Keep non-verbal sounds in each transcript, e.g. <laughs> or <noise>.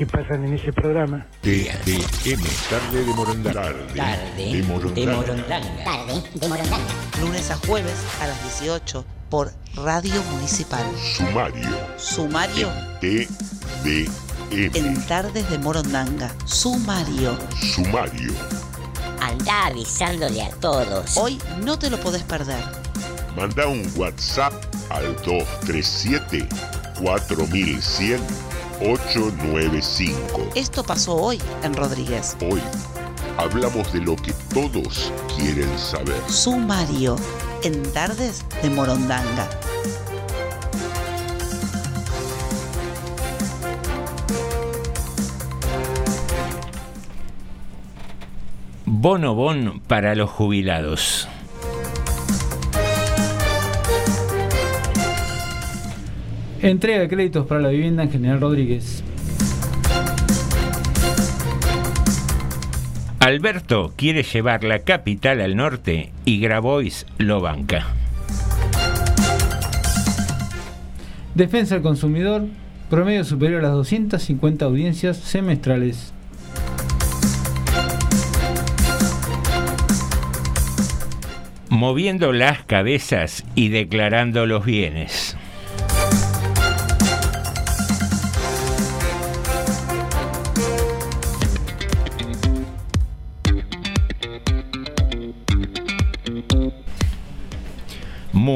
que pasan en ese programa. TDM, tarde de Morondanga. Tarde de Morondanga. Tarde de Morondanga. Lunes a jueves a las 18 por Radio Municipal. Sumario. Sumario TDM. en Tardes de Morondanga. Sumario. Sumario. Anda avisándole a todos. Hoy no te lo podés perder. Manda un WhatsApp al 237 4100 895. Esto pasó hoy en Rodríguez. Hoy hablamos de lo que todos quieren saber. Sumario en Tardes de Morondanga. Bono Bon para los jubilados. Entrega de créditos para la vivienda en General Rodríguez. Alberto quiere llevar la capital al norte y Grabois lo banca. Defensa del consumidor, promedio superior a las 250 audiencias semestrales. Moviendo las cabezas y declarando los bienes.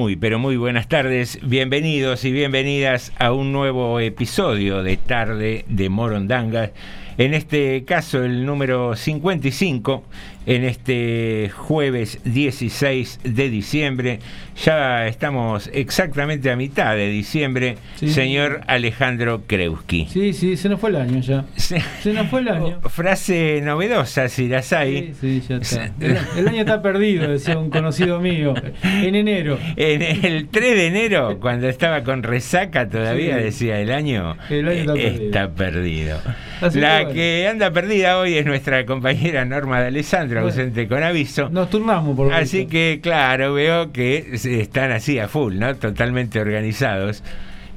Muy, pero muy buenas tardes, bienvenidos y bienvenidas a un nuevo episodio de Tarde de Morondanga. En este caso, el número 55, en este jueves 16 de diciembre. Ya estamos exactamente a mitad de diciembre, Sí. señor Alejandro Kreuski. Sí, sí, se nos fue el año ya. Se nos fue el año. <laughs> Frase novedosa, si las hay. Sí, sí, ya está. <laughs> El, el año está perdido, decía un conocido mío. En enero. En el 3 de enero, cuando estaba con resaca todavía, Sí. decía el año, El año está perdido. La que bueno. que anda perdida hoy es nuestra compañera Norma de Alessandro. Ausente con aviso. Nos turnamos por Así visto. que, claro, veo que están así a full, ¿no? Totalmente organizados.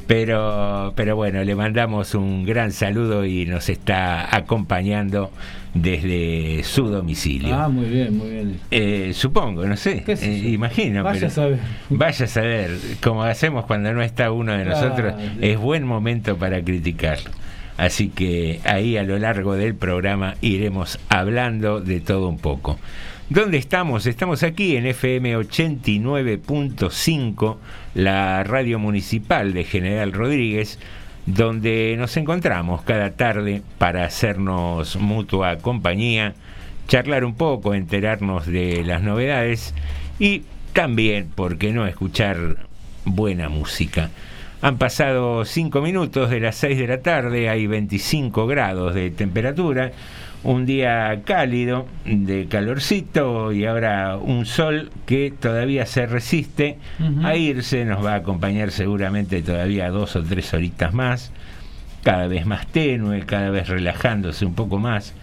Pero, pero bueno, le mandamos un gran saludo y nos está acompañando desde su domicilio. Ah, muy bien, muy bien. Eh, supongo, no sé, ¿Qué eh, imagino. Vaya pero- a saber. Vaya a saber, como hacemos cuando no está uno de nosotros, es buen momento para criticar. Así que ahí a lo largo del programa iremos hablando de todo un poco. ¿Dónde estamos? Estamos aquí en FM 89.5, la radio municipal de General Rodríguez, donde nos encontramos cada tarde para hacernos mutua compañía, charlar un poco, enterarnos de las novedades y también, ¿por qué no?, escuchar buena música. Han pasado 5 minutos de las 6 de la tarde, hay 25 grados de temperatura un día cálido, de calorcito y ahora un sol que todavía se resiste a irse, nos va a acompañar seguramente todavía dos o tres horitas más, cada vez más tenue, cada vez relajándose un poco más,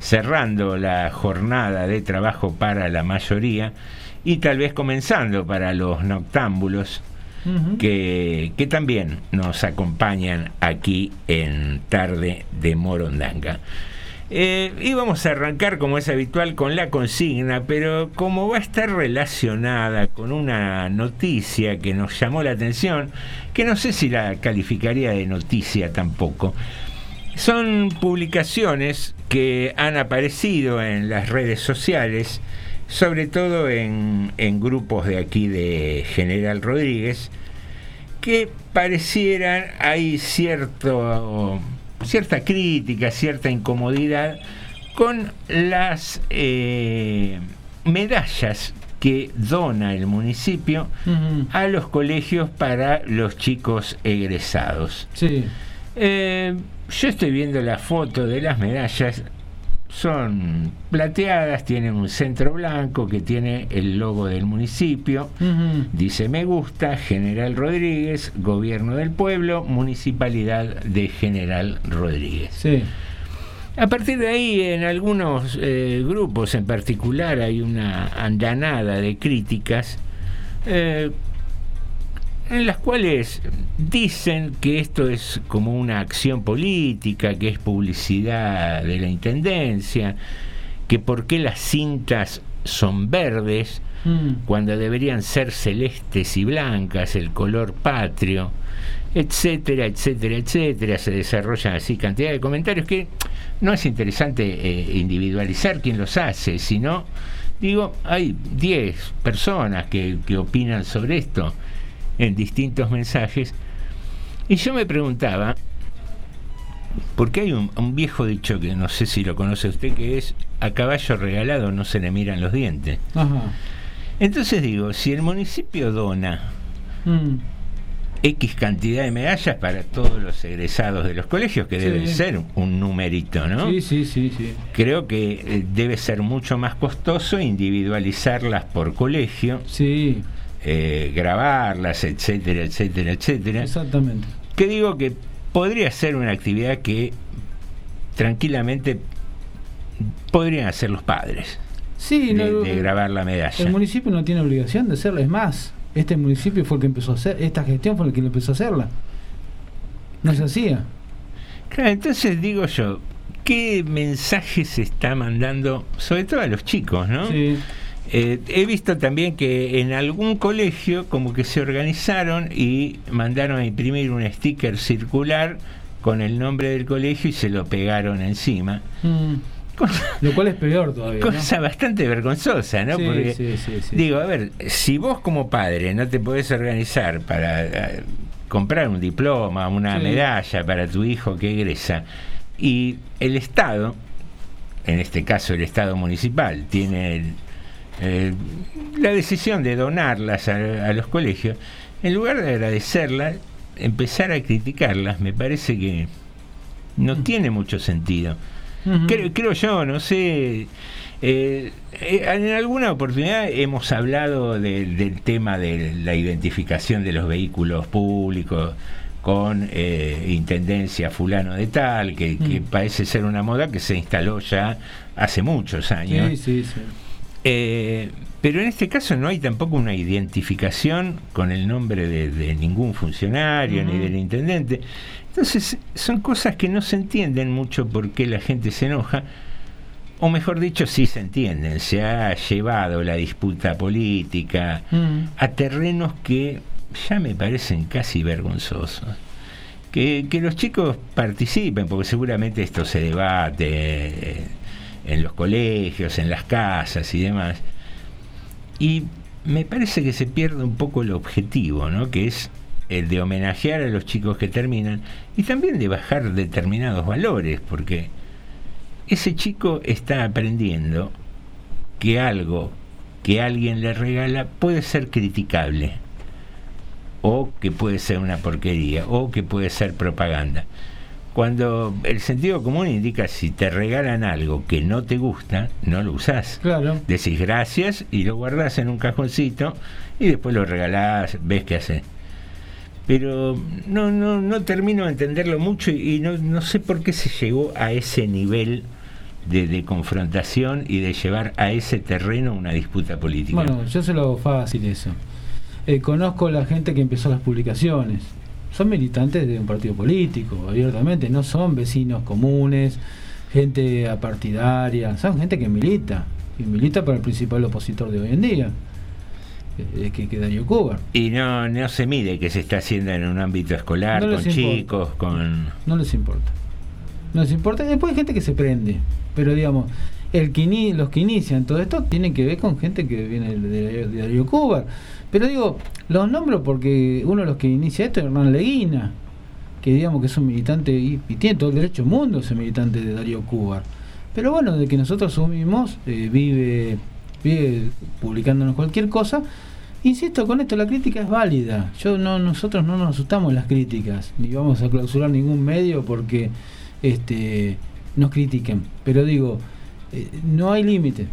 cerrando la jornada de trabajo para la mayoría y tal vez comenzando para los noctámbulos. Que, que también nos acompañan aquí en Tarde de Morondanga. Eh, íbamos a arrancar, como es habitual, con la consigna, pero como va a estar relacionada con una noticia que nos llamó la atención, que no sé si la calificaría de noticia tampoco, son publicaciones que han aparecido en las redes sociales, sobre todo en, en grupos de aquí de General Rodríguez, que parecieran hay cierto cierta crítica, cierta incomodidad con las eh, medallas que dona el municipio a los colegios para los chicos egresados. Sí. Eh, yo estoy viendo la foto de las medallas son plateadas, tienen un centro blanco que tiene el logo del municipio, dice me gusta, General Rodríguez, Gobierno del Pueblo, Municipalidad de General Rodríguez. A partir de ahí, en algunos eh, grupos en particular hay una andanada de críticas eh, en las cuales dicen que esto es como una acción política, que es publicidad de la Intendencia, que por qué las cintas son verdes mm. cuando deberían ser celestes y blancas, el color patrio, etcétera, etcétera, etcétera. Se desarrollan así cantidad de comentarios que no es interesante eh, individualizar quién los hace, sino, digo, hay 10 personas que, que opinan sobre esto en distintos mensajes. Y yo me preguntaba, porque hay un, viejo dicho que no sé si lo conoce usted, que es, a caballo regalado no se le miran los dientes. Entonces digo, si el municipio dona mm. X cantidad de medallas para todos los egresados de los colegios, que debe ser un numerito, ¿no? Sí, sí, sí, sí. Creo que eh, debe ser mucho más costoso individualizarlas por colegio. Sí eh, grabarlas, etcétera, etcétera, etcétera. Exactamente. Que digo que podría ser una actividad que tranquilamente podrían hacer los padres. Sí, de, grabar la medalla. El municipio no tiene obligación de hacerla, es más, este municipio fue el que empezó a hacer, esta gestión fue el que empezó a hacerla. No se hacía. Claro, entonces digo yo, ¿qué mensaje se está mandando, sobre todo a los chicos, ¿no? Sí. Eh, he visto también que en algún colegio como que se organizaron y mandaron a imprimir un sticker circular con el nombre del colegio y se lo pegaron encima. Mm. lo cual es peor todavía. Cosa bastante vergonzosa, ¿no? Porque, digo, a ver, si vos como padre no te podés organizar para eh, comprar un diploma, una medalla para tu hijo que egresa, y el Estado, en este caso el Estado municipal, tiene eh, la decisión de donarlas a, los colegios, en lugar de agradecerlas, empezar a criticarlas, me parece que no tiene mucho sentido. creo, yo, no sé. Eh, eh, en alguna oportunidad hemos hablado del tema de la identificación de los vehículos públicos con intendencia fulano de tal, que, mm. parece ser una moda que se instaló ya hace muchos años. Sí, sí, sí. Eh, pero en este caso no hay tampoco una identificación con el nombre de, ningún funcionario ni del intendente. Entonces son cosas que no se entienden mucho por qué la gente se enoja, o mejor dicho, sí se entienden. Se ha llevado la disputa política a terrenos que ya me parecen casi vergonzosos. que, que los chicos participen, porque seguramente esto se debate eh, en los colegios, en las casas y demás. Y me parece que se pierde un poco el objetivo, ¿no? Que es el de homenajear a los chicos que terminan y también de bajar determinados valores, porque ese chico está aprendiendo que algo que alguien le regala puede ser criticable, o que puede ser una porquería, o que puede ser propaganda. Cuando el sentido común indica si te regalan algo que no te gusta, no lo usás. Claro. Decís gracias y lo guardás en un cajoncito y después lo regalás, ves qué haces. Pero no, no, no termino de entenderlo mucho y, y no, no sé por qué se llegó a ese nivel de, de confrontación y de llevar a ese terreno una disputa política. Bueno, yo se lo hago fácil eso. Eh, conozco la gente que empezó las publicaciones. Son militantes de un partido político, abiertamente. No son vecinos comunes, gente apartidaria. Son gente que milita. Y milita para el principal opositor de hoy en día. eh, que, que Darío Cuba. Y no, no se mide que se está haciendo en un ámbito escolar, No con importa. chicos, con... No les importa. No les importa. Después hay gente que se prende. Pero digamos, el que ini- los que inician todo esto tienen que ver con gente que viene de, de- de Darío Cuba. Pero digo, los nombro porque uno de los que inicia esto es Hernán Leguina, que digamos que es un militante y, y tiene todo el derecho mundo ese militante de Darío Cuba. Pero bueno, de que nosotros asumimos, eh, vive, publicándonos cualquier cosa. Insisto, con esto la crítica es válida. Yo no, nosotros no nos asustamos las críticas, ni vamos a clausurar ningún medio porque este nos critiquen. Pero digo, eh, no hay límite.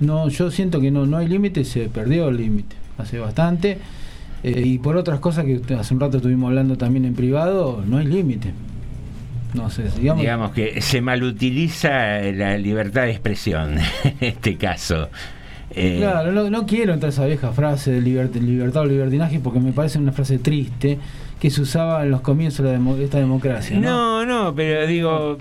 No, yo siento que no, no hay límite, se perdió el límite hace bastante. Eh, y por otras cosas que hace un rato estuvimos hablando también en privado, no hay límite. No sé, digamos, Digamos que se malutiliza la libertad de expresión <laughs> en este caso. Eh, Claro, no, no quiero entrar a esa vieja frase de libert- libertad o libertinaje porque me parece una frase triste que se usaba en los comienzos de, la demo- de esta democracia. ¿no? No, no, pero digo,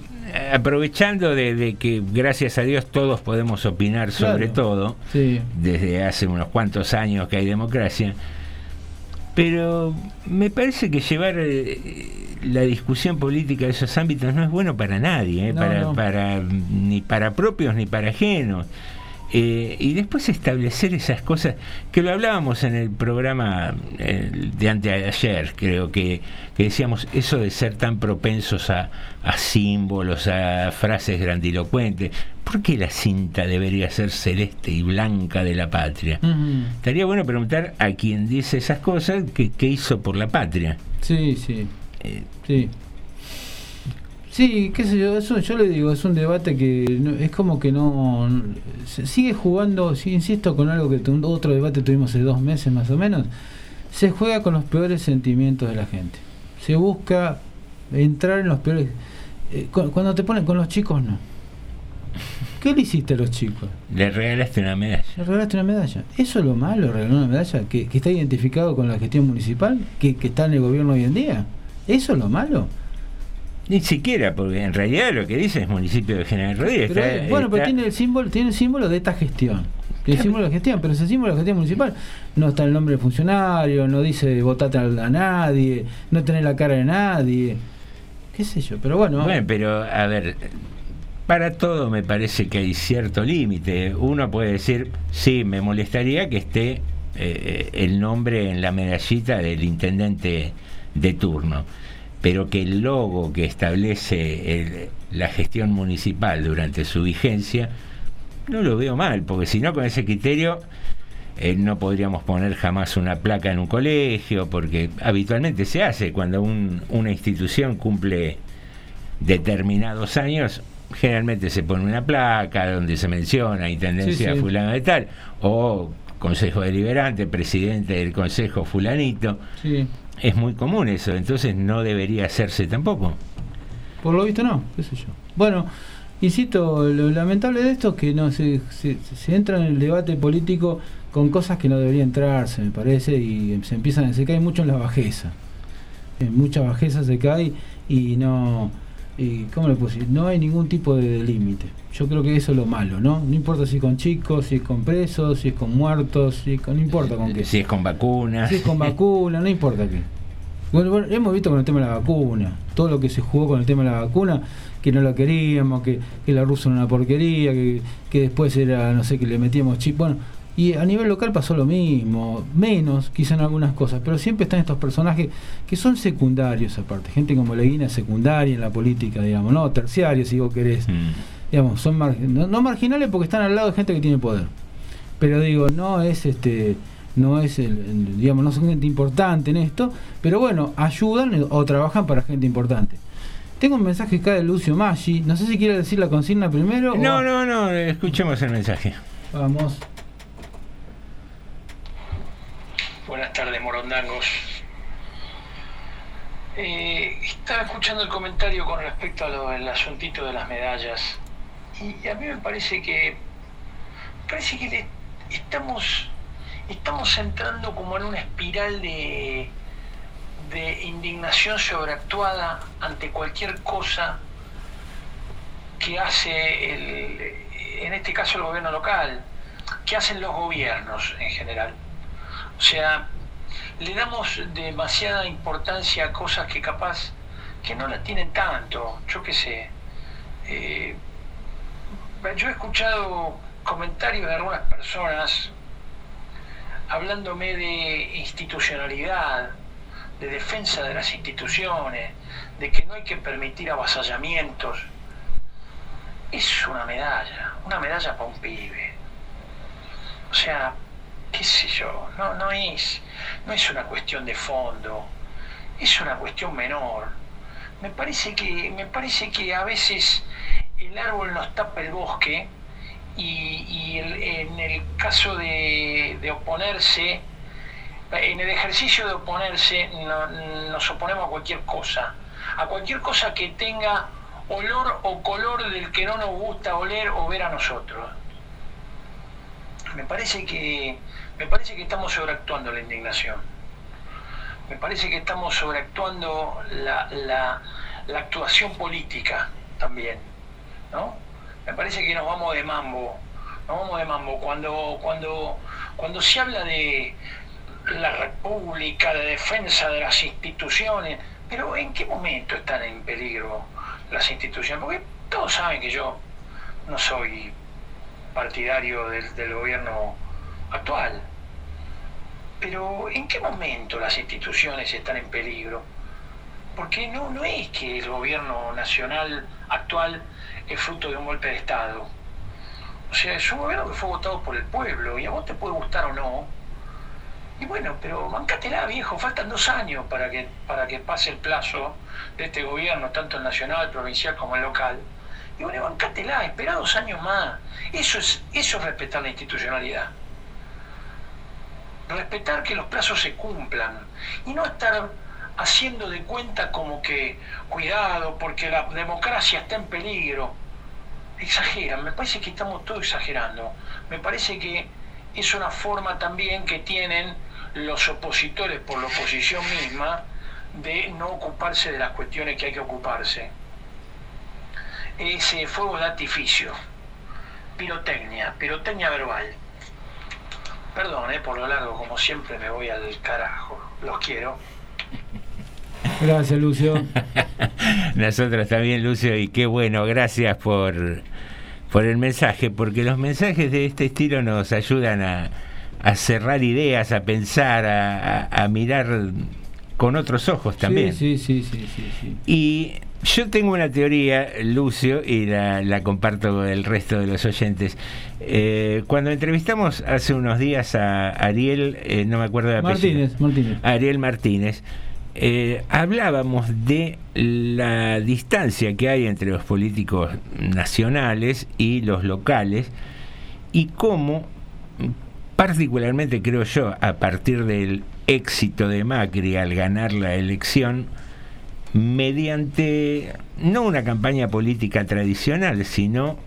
aprovechando de, de que gracias a Dios todos podemos opinar sobre todo, Sí. desde hace unos cuantos años que hay democracia, pero me parece que llevar eh, la discusión política a esos ámbitos no es bueno para nadie, eh, No, para, no. para- ni para propios ni para ajenos. Eh, y después establecer esas cosas, que lo hablábamos en el programa eh, de anteayer, creo que, que decíamos eso de ser tan propensos a, a símbolos, a frases grandilocuentes. ¿Por qué la cinta debería ser celeste y blanca de la patria? Estaría bueno preguntar a quien dice esas cosas qué, qué hizo por la patria. Sí, sí. Eh, Sí. Sí, qué sé yo, eso yo le digo, es un debate que no- es como que no, se sigue jugando, sí, insisto con algo que tu- otro debate tuvimos hace dos meses más o menos, se juega con los peores sentimientos de la gente. Se busca entrar en los peores eh, cu- cuando te ponen con los chicos no. ¿Qué le hiciste a los chicos? Le regalaste una medalla. Le regalaste una medalla. ¿Eso es lo malo, regalar una medalla? ¿Que, que está identificado con la gestión municipal? ¿Que, ¿Que está en el gobierno hoy en día? ¿Eso es lo malo? Ni siquiera, porque en realidad lo que dice es municipio de General Rodríguez. Pero, está- bueno, pero tiene el símbolo, tiene el símbolo de esta gestión. El símbolo de gestión, pero ese símbolo de gestión municipal no está el nombre del funcionario, no dice votate a, a nadie, no tiene la cara de nadie, qué sé yo, pero bueno. Bueno, pero a ver, para todo me parece que hay cierto límite. Uno puede decir, sí, me molestaría que esté eh, el nombre en la medallita del intendente de turno, pero que el logo que establece el- la gestión municipal durante su vigencia, no lo veo mal, porque si no, con ese criterio... eh, no podríamos poner jamás una placa en un colegio, porque habitualmente se hace cuando un- una institución cumple determinados años, generalmente se pone una placa donde se menciona Intendencia Sí, sí. fulano de tal, o Consejo Deliberante, presidente del Consejo fulanito. Sí. Es muy común eso, entonces no debería hacerse tampoco. Por lo visto no, qué sé yo. Bueno, insisto, lo lamentable de esto es que no se, se, se entra en el debate político con cosas que no deberían entrarse, me parece, y se empiezan, se cae mucho en la bajeza. En mucha bajeza se cae y no, y ¿cómo le decir? No hay ningún tipo de, límite. Yo creo que eso es lo malo, ¿no? No importa si con chicos, si es con presos, si es con muertos, si es con, no importa con qué. Si es con vacunas. Si es con <laughs> vacuna, no importa qué. Bueno, bueno, hemos visto con el tema de la vacuna, todo lo que se jugó con el tema de la vacuna, que no la queríamos, que, que la rusa era una porquería, que, que después era, no sé, que le metíamos chip. Bueno, y a nivel local pasó lo mismo, menos quizá en algunas cosas, pero siempre están estos personajes que son secundarios aparte, gente como Leguina secundaria en la política, digamos, no terciarios si vos querés. Digamos, son mar- no, no marginales porque están al lado de gente que tiene poder. Pero digo, no es este no es el, el- digamos, no son gente importante en esto, pero bueno, ayudan o trabajan para gente importante. Tengo un mensaje acá de Lucio Maggi, no sé si quiere decir la consigna primero. o- No, no, no, escuchemos el mensaje. Vamos. Buenas tardes, morondangos. Eh, estaba escuchando el comentario con respecto a lo del asuntito de las medallas y a mí me parece que parece que estamos estamos entrando como en una espiral de de indignación sobreactuada ante cualquier cosa que hace el, en este caso el gobierno local, que hacen los gobiernos en general. O sea, le damos demasiada importancia a cosas que capaz que no la tienen tanto. Yo qué sé. Eh, yo he escuchado comentarios de algunas personas hablándome de institucionalidad, de defensa de las instituciones, de que no hay que permitir avasallamientos. Es una medalla, una medalla para un pibe. O sea, qué sé yo, no, no es, no es una cuestión de fondo, es una cuestión menor. Me parece que, me parece que a veces el árbol nos tapa el bosque y, en el caso de, oponerse, en el ejercicio de oponerse no- nos oponemos a cualquier cosa, a cualquier cosa que tenga olor o color del que no nos gusta oler o ver a nosotros. Me parece que me parece que estamos sobreactuando la indignación. Me parece que estamos sobreactuando la, la- actuación política también, ¿no? Me parece que nos vamos de mambo, nos vamos de mambo cuando cuando cuando se habla de la república, de defensa de las instituciones, pero ¿en qué momento están en peligro las instituciones? Porque todos saben que yo no soy partidario del, gobierno actual. Pero ¿en qué momento las instituciones están en peligro? Porque no, no es que el gobierno nacional actual es fruto de un golpe de Estado. O sea, es un gobierno que fue votado por el pueblo y a vos te puede gustar o no. Y bueno, pero bancátela, viejo, faltan dos años para que, para que pase el plazo de este gobierno, tanto el nacional, provincial como el local. Y bueno, bancátela, espera dos años más. Eso es, eso es respetar la institucionalidad. Respetar que los plazos se cumplan. Y no estar haciendo de cuenta como que, cuidado, porque la democracia está en peligro. Exageran, me parece que estamos todos exagerando. Me parece que es una forma también que tienen los opositores por la oposición misma de no ocuparse de las cuestiones que hay que ocuparse. Ese fuego de artificio, pirotecnia, pirotecnia verbal. Perdón, eh, por lo largo, como siempre me voy al carajo. Los quiero. Gracias, Lucio. <laughs> Nosotros también, Lucio, y qué bueno, gracias por, por el mensaje, porque los mensajes de este estilo nos ayudan a, a cerrar ideas, a pensar, a, a- a mirar con otros ojos también. Sí, sí, sí, sí, sí, sí. Y yo tengo una teoría, Lucio, y la, la comparto con el resto de los oyentes. Eh, cuando entrevistamos hace unos días a Ariel, eh, no me acuerdo de apellido. Martínez, Martínez. Ariel Martínez, eh, hablábamos de la distancia que hay entre los políticos nacionales y los locales y cómo, particularmente creo yo, a partir del éxito de Macri al ganar la elección, mediante no una campaña política tradicional, sino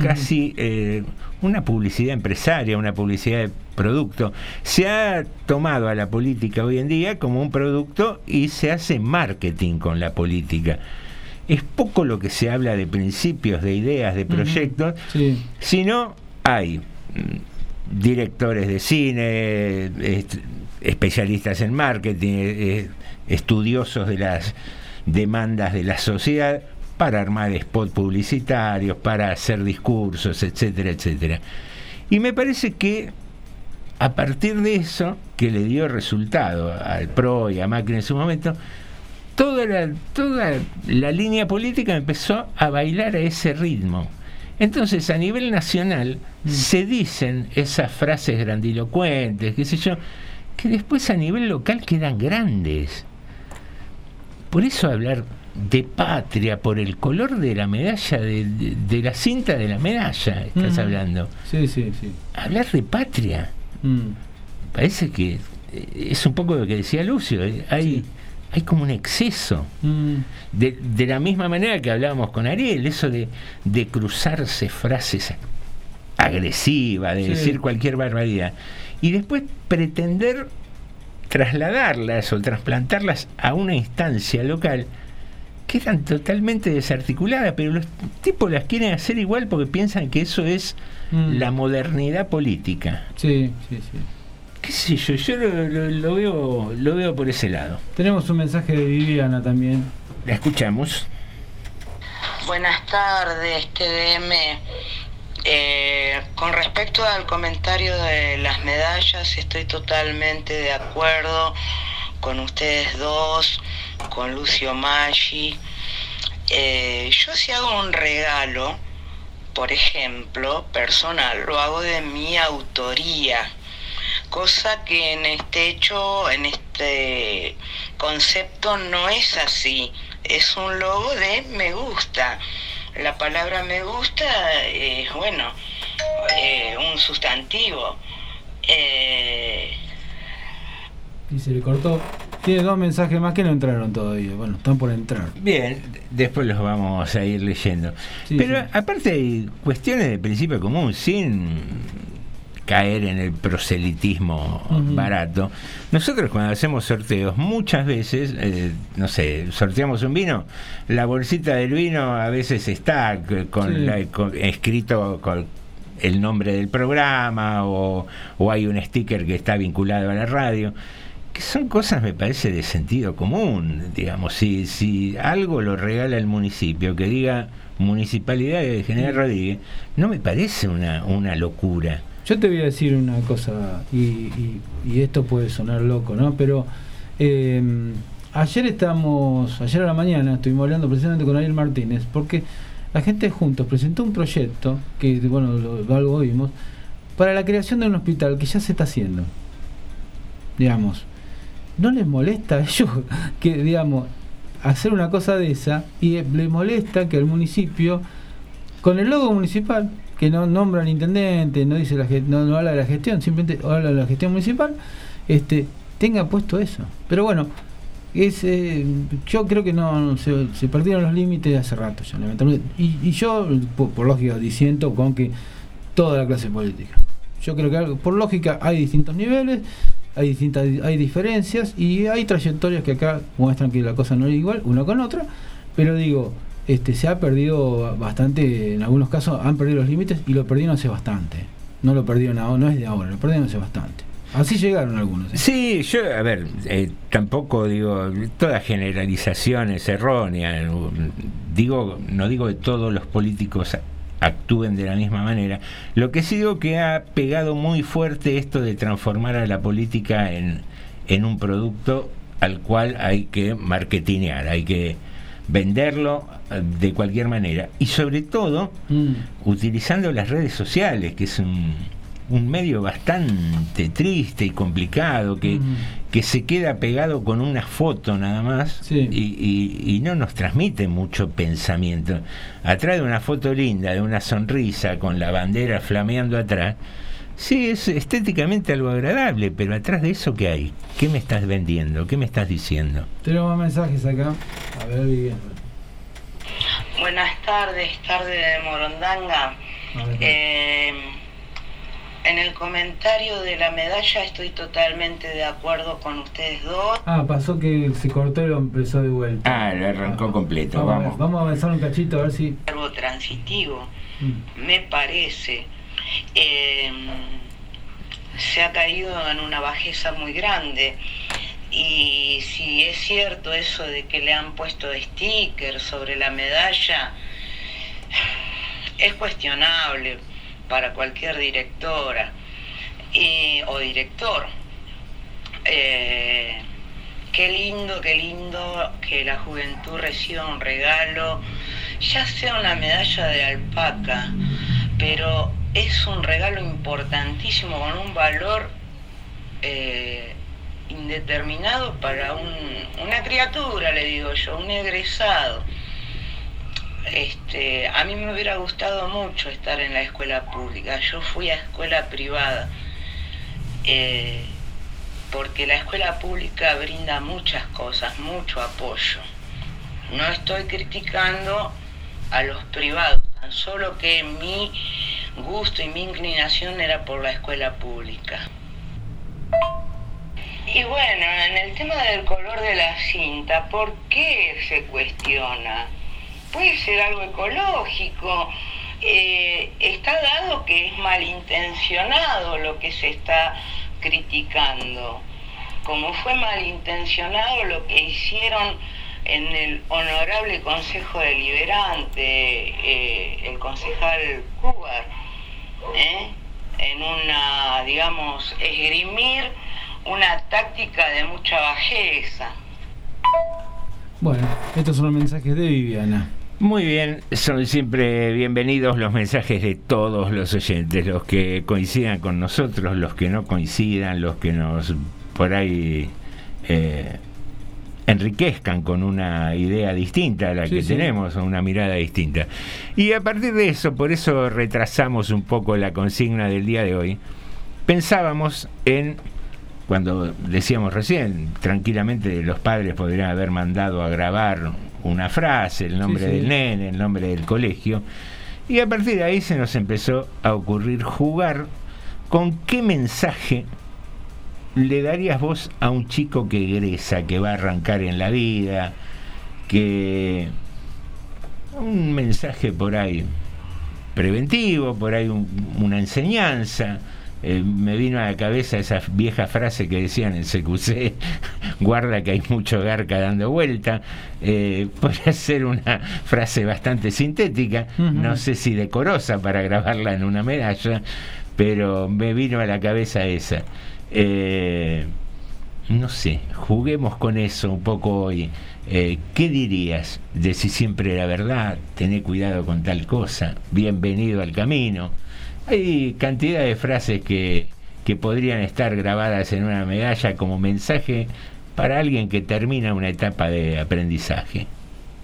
casi eh, una publicidad empresaria, una publicidad de producto. Se ha tomado a la política hoy en día como un producto y se hace marketing con la política. Es poco lo que se habla de principios, de ideas, de proyectos, Sí. sino hay mm, directores de cine, especialistas en marketing, eh, estudiosos de las demandas de la sociedad para armar spot publicitarios, para hacer discursos, etcétera, etcétera. Y me parece que a partir de eso, que le dio resultado al PRO y a Macri en su momento, toda la, toda la línea política empezó a bailar a ese ritmo. Entonces, a nivel nacional, se dicen esas frases grandilocuentes, qué sé yo, que después a nivel local quedan grandes. Por eso hablar de patria, por el color de la medalla, de, de- de la cinta de la medalla, estás Mm. hablando. Sí, sí, sí. Hablar de patria. Mm. Parece que eh, es un poco lo que decía Lucio, eh, hay, hay como un exceso. Mm. De, de la misma manera que hablábamos con Ariel, eso de, de cruzarse frases agresivas, de Sí. decir cualquier barbaridad, y después pretender trasladarlas o trasplantarlas a una instancia local, quedan totalmente desarticuladas, pero los tipos las quieren hacer igual porque piensan que eso es Mm. la modernidad política. Sí, sí, sí. ¿Qué sé yo? Yo lo, lo- lo veo, lo veo por ese lado. Tenemos un mensaje de Viviana también. La escuchamos. Buenas tardes, TDM. Eh, con respecto al comentario de las medallas, estoy totalmente de acuerdo con ustedes dos, con Lucio Maggi. Eh, yo si hago un regalo, por ejemplo, personal, lo hago de mi autoría, cosa que en este hecho, en este concepto no es así. Es un logo de me gusta. La palabra me gusta es, bueno, eh, un sustantivo. Eh, Y se le cortó. Tiene dos mensajes más que no entraron todavía. Bueno, están por entrar. Bien, después los vamos a ir leyendo. Pero aparte hay cuestiones de principio común, sin caer en el proselitismo barato. Nosotros cuando hacemos sorteos, muchas veces, eh, no sé, sorteamos un vino, la bolsita del vino a veces está con Sí. la- con- escrito con el nombre del programa o, o hay un sticker que está vinculado a la radio que son cosas, me parece, de sentido común. Digamos, si, si algo lo regala el municipio, que diga Municipalidad de General Rodríguez, no me parece una, una locura. Yo te voy a decir una cosa, y, esto puede sonar loco, ¿no? Pero eh, ayer estamos, ayer a la mañana estuvimos hablando precisamente con Ariel Martínez, porque la gente juntos presentó un proyecto, que bueno, algo vimos, para la creación de un hospital que ya se está haciendo. Digamos, ¿no les molesta a ellos <laughs> que, digamos, hacer una cosa de esa y les molesta que el municipio, con el logo municipal, que no nombra al intendente, no dice la, no, no habla de la gestión, simplemente habla de la gestión municipal, este, tenga puesto eso. Pero bueno, es, eh, yo creo que no se, se perdieron los límites hace rato ya, lamentablemente. Y, y yo, por, lógica, disiento con que toda la clase política. Yo creo que por lógica hay distintos niveles, hay distintas hay diferencias y hay trayectorias que acá muestran que la cosa no es igual una con otra, pero digo, este se ha perdido bastante, en algunos casos han perdido los límites y lo perdieron hace bastante. No lo perdieron ahora, no es de ahora, lo perdieron hace bastante. Así llegaron algunos. ¿eh? Sí, yo, a ver, eh, tampoco digo, toda generalización es errónea. Digo, no digo que todos los políticos actúen de la misma manera. Lo que sí digo que ha pegado muy fuerte esto de transformar a la política en, en un producto al cual hay que marketinear, hay que venderlo de cualquier manera. Y sobre todo, utilizando las redes sociales, que es un, un medio bastante triste y complicado, que, que se queda pegado con una foto nada más y, y- y no nos transmite mucho pensamiento. Atrás de una foto linda, de una sonrisa con la bandera flameando atrás, sí, es estéticamente algo agradable, pero atrás de eso, ¿qué hay? ¿Qué me estás vendiendo? ¿Qué me estás diciendo? Tenemos más mensajes acá. A ver, Viviana. Buenas tardes, tarde de Morondanga. Eh, en el comentario de la medalla estoy totalmente de acuerdo con ustedes dos. Ah, pasó que se cortó y lo empezó de vuelta. Ah, lo arrancó completo, Vamos, a ver, vamos. vamos a avanzar un cachito a ver si. Verbo transitivo, Mm. me parece. Eh, se ha caído en una bajeza muy grande. Y si es cierto eso de que le han puesto stickers sobre la medalla, es cuestionable para cualquier directora o director. Eh, qué lindo, qué lindo que la juventud reciba un regalo, ya sea una medalla de alpaca, pero es un regalo importantísimo con un valor eh, indeterminado para un- una criatura, le digo yo, un egresado. Este, a mí me hubiera gustado mucho estar en la escuela pública. Yo fui a escuela privada. eh, porque la escuela pública brinda muchas cosas, mucho apoyo. No estoy criticando a los privados, tan solo que mi gusto y mi inclinación era por la escuela pública. Y bueno, en el tema del color de la cinta, ¿por qué se cuestiona? Puede ser algo ecológico. eh, está dado que es malintencionado lo que se está criticando. Como fue malintencionado lo que hicieron en el honorable Consejo Deliberante, eh, el concejal Cubar, ¿eh? en una, digamos, esgrimir una táctica de mucha bajeza. Bueno, estos son los mensajes de Viviana. Muy bien, son siempre bienvenidos los mensajes de todos los oyentes, los que coincidan con nosotros, los que no coincidan, los que nos por ahí eh, enriquezcan con una idea distinta a la Sí, que sí. tenemos, o una mirada distinta. Y a partir de eso, por eso retrasamos un poco la consigna del día de hoy, pensábamos en cuando decíamos recién, tranquilamente los padres podrían haber mandado a grabar una frase, el nombre Sí, sí. del nene, el nombre del colegio, y a partir de ahí se nos empezó a ocurrir jugar con qué mensaje le darías vos a un chico que egresa, que va a arrancar en la vida, que un mensaje por ahí preventivo, por ahí un- una enseñanza. Eh, me vino a la cabeza esa vieja frase que decían en CQC, <laughs> guarda que hay mucho garca dando vuelta. Eh, <laughs> podría ser una frase bastante sintética, no sé si decorosa para grabarla en una medalla, pero me vino a la cabeza esa. Eh, no sé, juguemos con eso un poco hoy. Eh, ¿Qué dirías de si siempre era verdad? Tené cuidado con tal cosa. Bienvenido al camino. Hay cantidad de frases que, que podrían estar grabadas en una medalla como mensaje para alguien que termina una etapa de aprendizaje.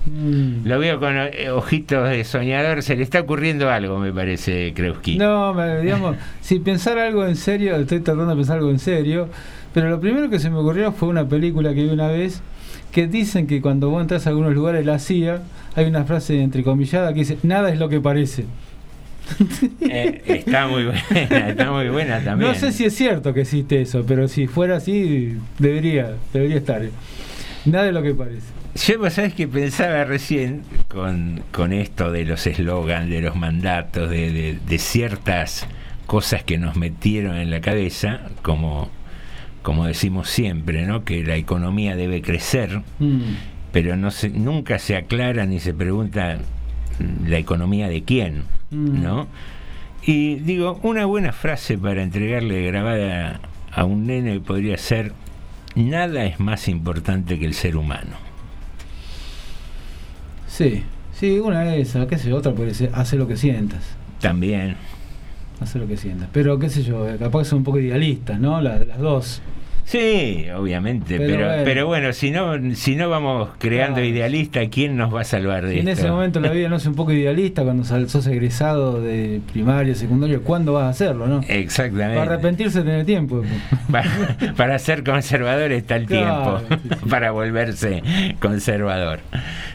Mm. Lo veo con eh, ojitos de soñador. Se le está ocurriendo algo, me parece, Kreuski. No, digamos, <laughs> si pensar algo en serio, estoy tratando de pensar algo en serio, pero lo primero que se me ocurrió fue una película que vi una vez que dicen que cuando vos entras a algunos lugares de la CIA, hay una frase entrecomillada que dice, nada es lo que parece. <laughs> Eh, está muy buena, está muy buena también. No sé si es cierto que existe eso, pero si fuera así, debería, debería estar. Nada es lo que parece. Yo, vos sabés que pensaba recién con, con esto de los eslogans, de los mandatos, de, de- de ciertas cosas que nos metieron en la cabeza, como, como decimos siempre, ¿no? que la economía debe crecer, Mm. pero no se, nunca se aclara ni se pregunta la economía de quién, Mm. ¿no? Y digo, una buena frase para entregarle grabada a un nene podría ser, nada es más importante que el ser humano. Sí, sí, una es esa, qué sé yo, otra puede ser, hacer lo que sientas. También. Hacer lo que sientas. Pero qué sé yo, capaz que son un poco idealistas, ¿no? Las, las dos. Sí, obviamente, Pero pero, bueno. pero bueno, si no, si no vamos creando Claro. idealistas, ¿quién nos va a salvar de Si en esto? ese momento la <laughs> vida no es un poco idealista, cuando sos egresado de primaria, secundario, ¿cuándo vas a hacerlo, no? Exactamente. Para arrepentirse tener tiempo. <laughs> Para, para ser conservador está el Claro, tiempo para volverse conservador.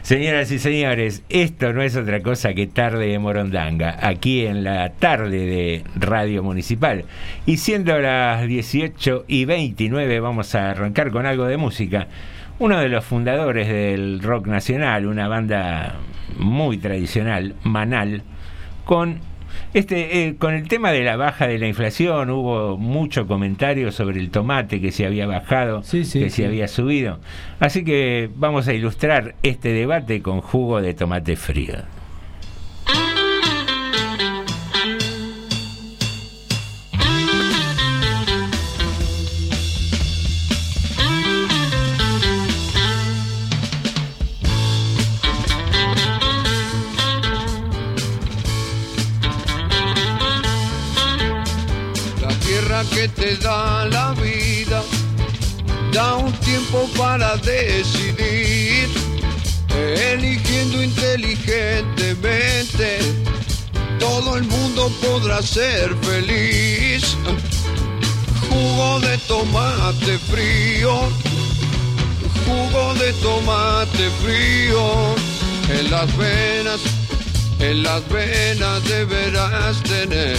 Señoras y señores, esto no es otra cosa que tarde de Morondanga, aquí en la tarde de Radio Municipal. Y siendo las 18 y 29, vamos a arrancar con algo de música. Uno de los fundadores del rock nacional, una banda muy tradicional, Manal, con este, eh, con el tema de la baja de la inflación hubo mucho comentario sobre el tomate que se había bajado, que sí. se había subido. Así que vamos a ilustrar este debate con jugo de tomate frío. Da la vida da un tiempo para decidir, eligiendo inteligentemente. Todo el mundo podrá ser feliz. Jugo de tomate frío, jugo de tomate frío en las venas, en las venas deberás tener.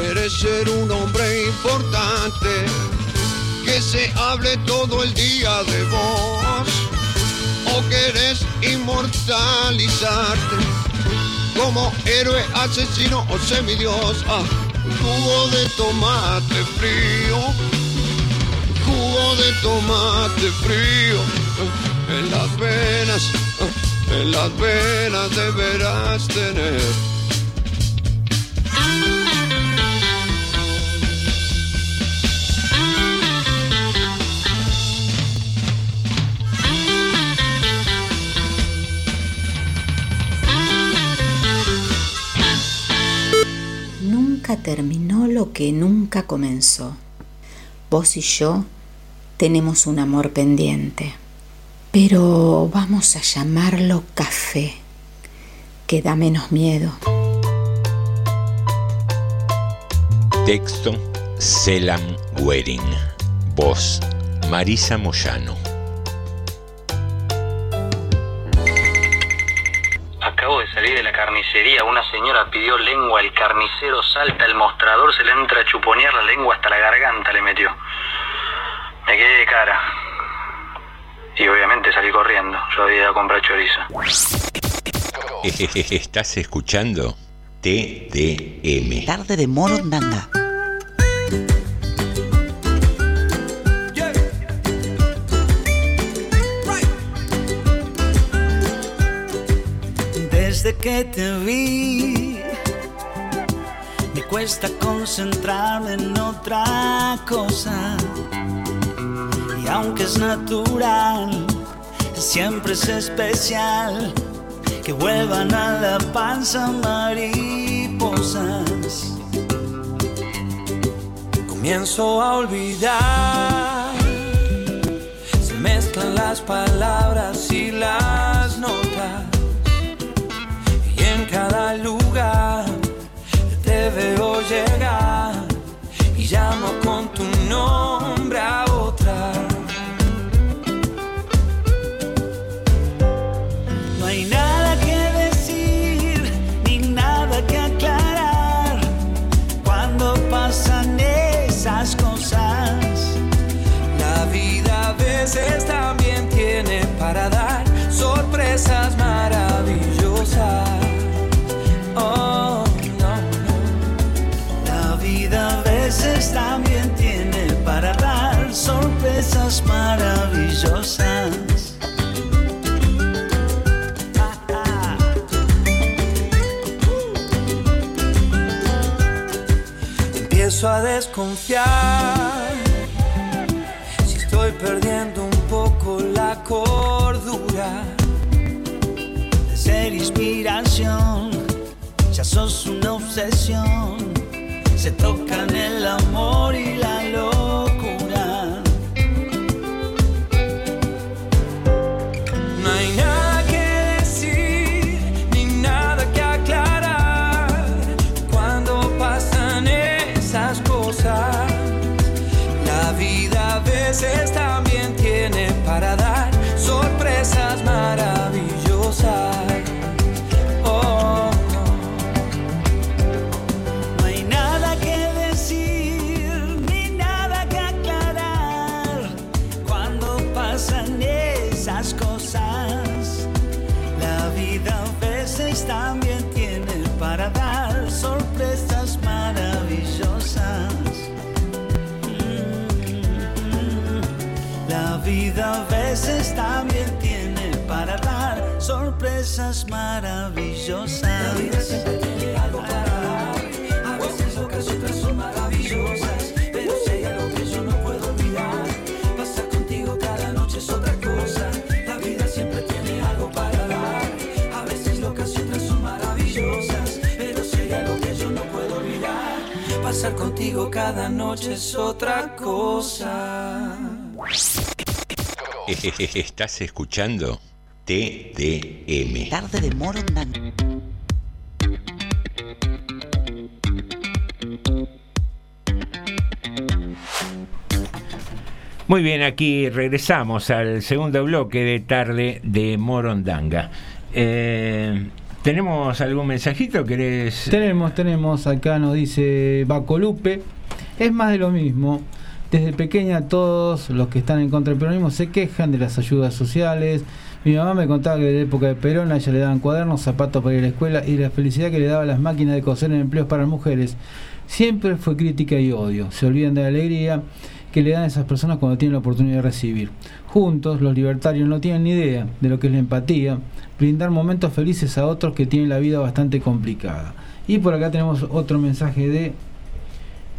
Quieres ser un hombre importante, que se hable todo el día de vos, o querés inmortalizarte como héroe, asesino o semidios, ah, jugo de tomate frío, jugo de tomate frío, ah, en las venas, ah, en las venas deberás tener. Terminó lo que nunca comenzó. Vos y yo tenemos un amor pendiente, pero vamos a llamarlo café, que da menos miedo. Texto Selam Wering. Voz Marisa Moyano. Carnicería, una señora pidió lengua, el carnicero salta el mostrador, se le entra a chuponear la lengua hasta la garganta le metió. Me quedé de cara. Y obviamente salí corriendo, yo había ido a comprar chorizo. <laughs> Estás escuchando TDM. Tarde de Morondanga. Desde que te vi, me cuesta concentrarme en otra cosa. Y aunque es natural, siempre es especial que vuelvan a la panza mariposas. Comienzo a olvidar, se mezclan las palabras y las notas. Cada lugar te veo llegar y llamo con tu nombre a otra. Maravillosas. Empiezo a desconfiar si estoy perdiendo un poco la cordura de ser inspiración. Ya sos una obsesión, se tocan el amor y la locura. Vida a veces también tiene para dar sorpresas maravillosas. A veces locas, otras son maravillosas. Pero si hay algo que yo no puedo olvidar, pasar contigo cada noche es otra cosa. La vida siempre tiene algo para dar. A veces locas otras son maravillosas. Pero si hay algo que yo no puedo olvidar, pasar contigo cada noche es otra cosa. <laughs> Estás escuchando TDM. Tarde de Morondanga. Muy bien, aquí regresamos al segundo bloque de tarde de Morondanga. Eh, ¿Tenemos algún mensajito? ¿Querés? Tenemos, tenemos, acá nos dice Bacolupe, es más de lo mismo. Desde pequeña todos los que están en contra del peronismo se quejan de las ayudas sociales. Mi mamá me contaba que en la época de Perón a ella le daban cuadernos, zapatos para ir a la escuela y la felicidad que le daban las máquinas de coser en empleos para mujeres. Siempre fue crítica y odio. Se olvidan de la alegría que le dan a esas personas cuando tienen la oportunidad de recibir. Juntos, los libertarios no tienen ni idea de lo que es la empatía, brindar momentos felices a otros que tienen la vida bastante complicada. Y por acá tenemos otro mensaje de,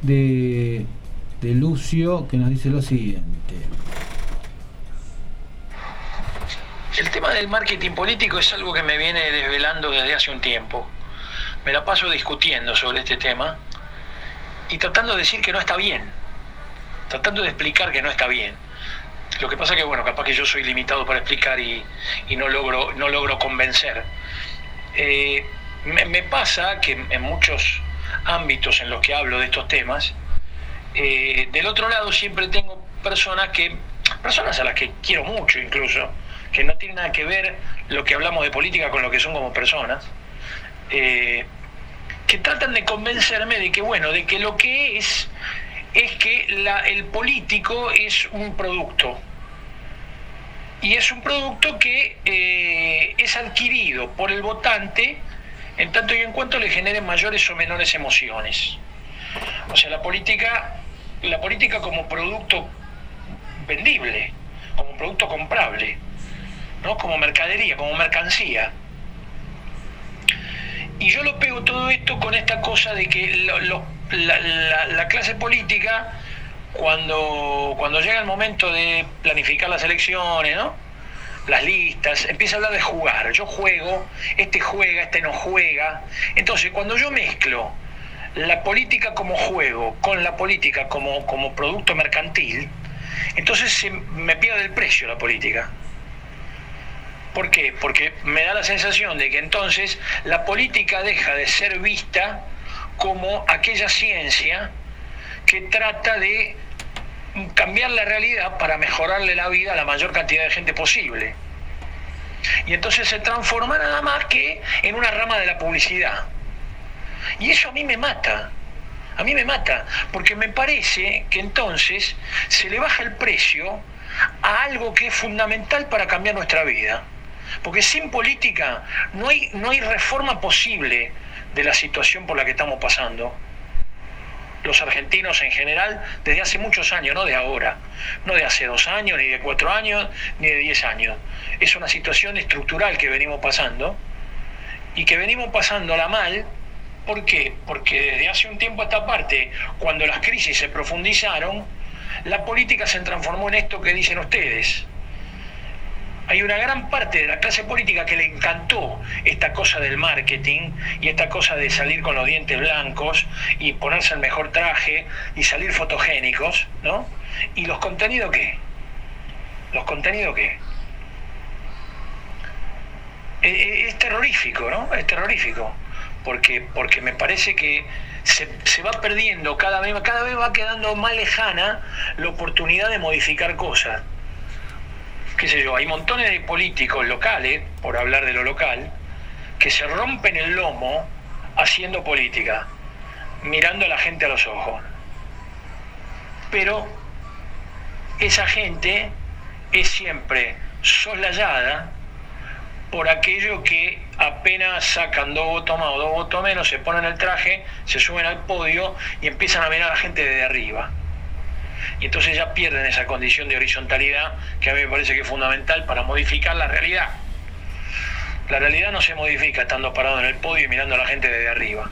de, de Lucio que nos dice lo siguiente. El tema del marketing político es algo que me viene desvelando desde hace un tiempo. Me la paso discutiendo sobre este tema y tratando de decir que no está bien. Tratando de explicar que no está bien. Lo que pasa que, bueno, capaz que yo soy limitado para explicar y, no, logro, no logro convencer. Eh, me pasa que en muchos ámbitos en los que hablo de estos temas, eh, del otro lado siempre tengo personas que, personas a las que quiero mucho incluso, que no tienen nada que ver lo que hablamos de política con lo que son como personas, eh, que tratan de convencerme de que, bueno, de que lo que es es que el político es un producto. Y es un producto que eh, es adquirido por el votante en tanto y en cuanto le genere mayores o menores emociones. O sea, la política, la política como producto vendible, como producto comprable, ¿no? como mercadería, como mercancía. Y yo lo pego todo esto con esta cosa de que la- la clase política, cuando, cuando llega el momento de planificar las elecciones, ¿no? las listas, empieza a hablar de jugar. Yo juego, este juega, este no juega. Entonces, cuando yo mezclo la política como juego con la política como, como producto mercantil, entonces se me pierde el precio la política. ¿Por qué? Porque me da la sensación de que entonces la política deja de ser vista como aquella ciencia que trata de cambiar la realidad para mejorarle la vida a la mayor cantidad de gente posible. Y entonces se transforma nada más que en una rama de la publicidad. Y eso a mí me mata. A mí me mata, porque me parece que entonces se le baja el precio a algo que es fundamental para cambiar nuestra vida. Porque sin política no hay, no hay reforma posible de la situación por la que estamos pasando. los argentinos en general desde hace muchos años, no de ahora, no de hace dos años, ni de cuatro años, ni de diez años. Es una situación estructural que venimos pasando y que venimos pasándola mal. ¿Por qué? Porque desde hace un tiempo a esta parte, cuando las crisis se profundizaron, la política se transformó en esto que dicen ustedes. Hay una gran parte de la clase política que le encantó esta cosa del marketing y esta cosa de salir con los dientes blancos y ponerse el mejor traje y salir fotogénicos, ¿no? ¿Y los contenidos qué? ¿Los contenidos qué? Eh, eh, Es terrorífico, ¿no? Es terrorífico. Porque, porque me parece que se, se va perdiendo cada vez, cada vez va quedando más lejana la oportunidad de modificar cosas qué sé yo, hay montones de políticos locales, por hablar de lo local, que se rompen el lomo haciendo política, mirando a la gente a los ojos. Pero esa gente es siempre soslayada por aquello que apenas sacan dos votos más o dos votos menos, se ponen el traje, se suben al podio y empiezan a mirar a la gente desde arriba y entonces ya pierden esa condición de horizontalidad que a mí me parece que es fundamental para modificar la realidad. La realidad no se modifica estando parado en el podio y mirando a la gente desde arriba.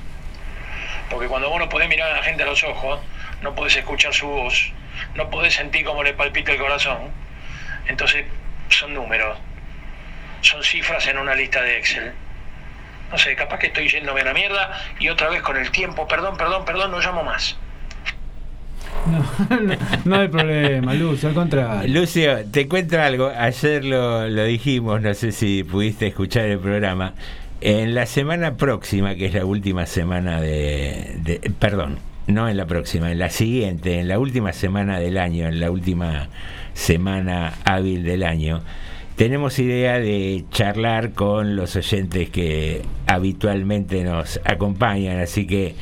Porque cuando vos no podés mirar a la gente a los ojos, no podés escuchar su voz, no podés sentir cómo le palpita el corazón, entonces son números, son cifras en una lista de Excel. No sé, capaz que estoy yéndome a la mierda y otra vez con el tiempo, perdón, perdón, perdón, no llamo más. No, <laughs> no, no hay problema, Lucio, al contrario. Lucio, te cuento algo. Ayer lo, lo dijimos, no sé si pudiste escuchar el programa. En la semana próxima, que es la última semana de, de- Perdón, no en la próxima, en la siguiente, en la última semana del año, en la última semana hábil del año, tenemos idea de charlar con los oyentes que habitualmente nos acompañan, así que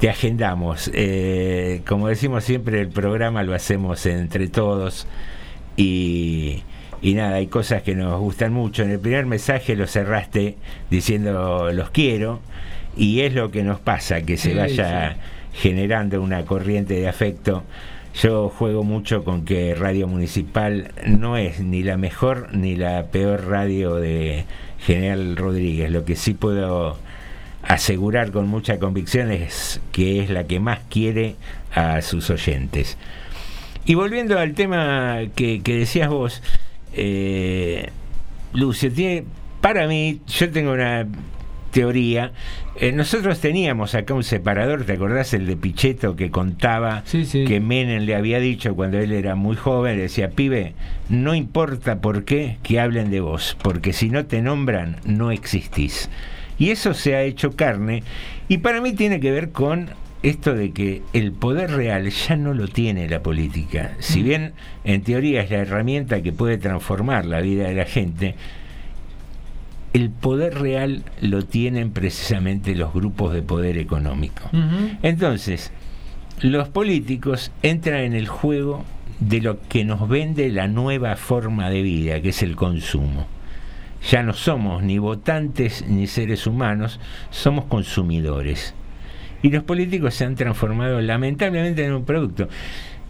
te agendamos. Eh, como decimos siempre, el programa lo hacemos entre todos y, y nada, hay cosas que nos gustan mucho. En el primer mensaje lo cerraste diciendo los quiero y es lo que nos pasa, que se Sí, vaya generando una corriente de afecto. Yo juego mucho con que Radio Municipal no es ni la mejor ni la peor radio de General Rodríguez. Lo que sí puedo asegurar con mucha convicción es que es la que más quiere a sus oyentes. Y volviendo al tema que, decías vos, eh, Lucio, tiene, para mí, yo tengo una teoría. eh, nosotros teníamos acá un separador, ¿te acordás el de Pichetto que contaba que Menem le había dicho cuando él era muy joven? Le decía, pibe, no importa por qué que hablen de vos, porque si no te nombran, no existís. Y eso se ha hecho carne, y para mí tiene que ver con esto de que el poder real ya no lo tiene la política. Si bien en teoría es la herramienta que puede transformar la vida de la gente, el poder real lo tienen precisamente los grupos de poder económico. Entonces, los políticos entran en el juego de lo que nos vende la nueva forma de vida, que es el consumo. Ya no somos ni votantes ni seres humanos, somos consumidores. Y los políticos se han transformado lamentablemente en un producto.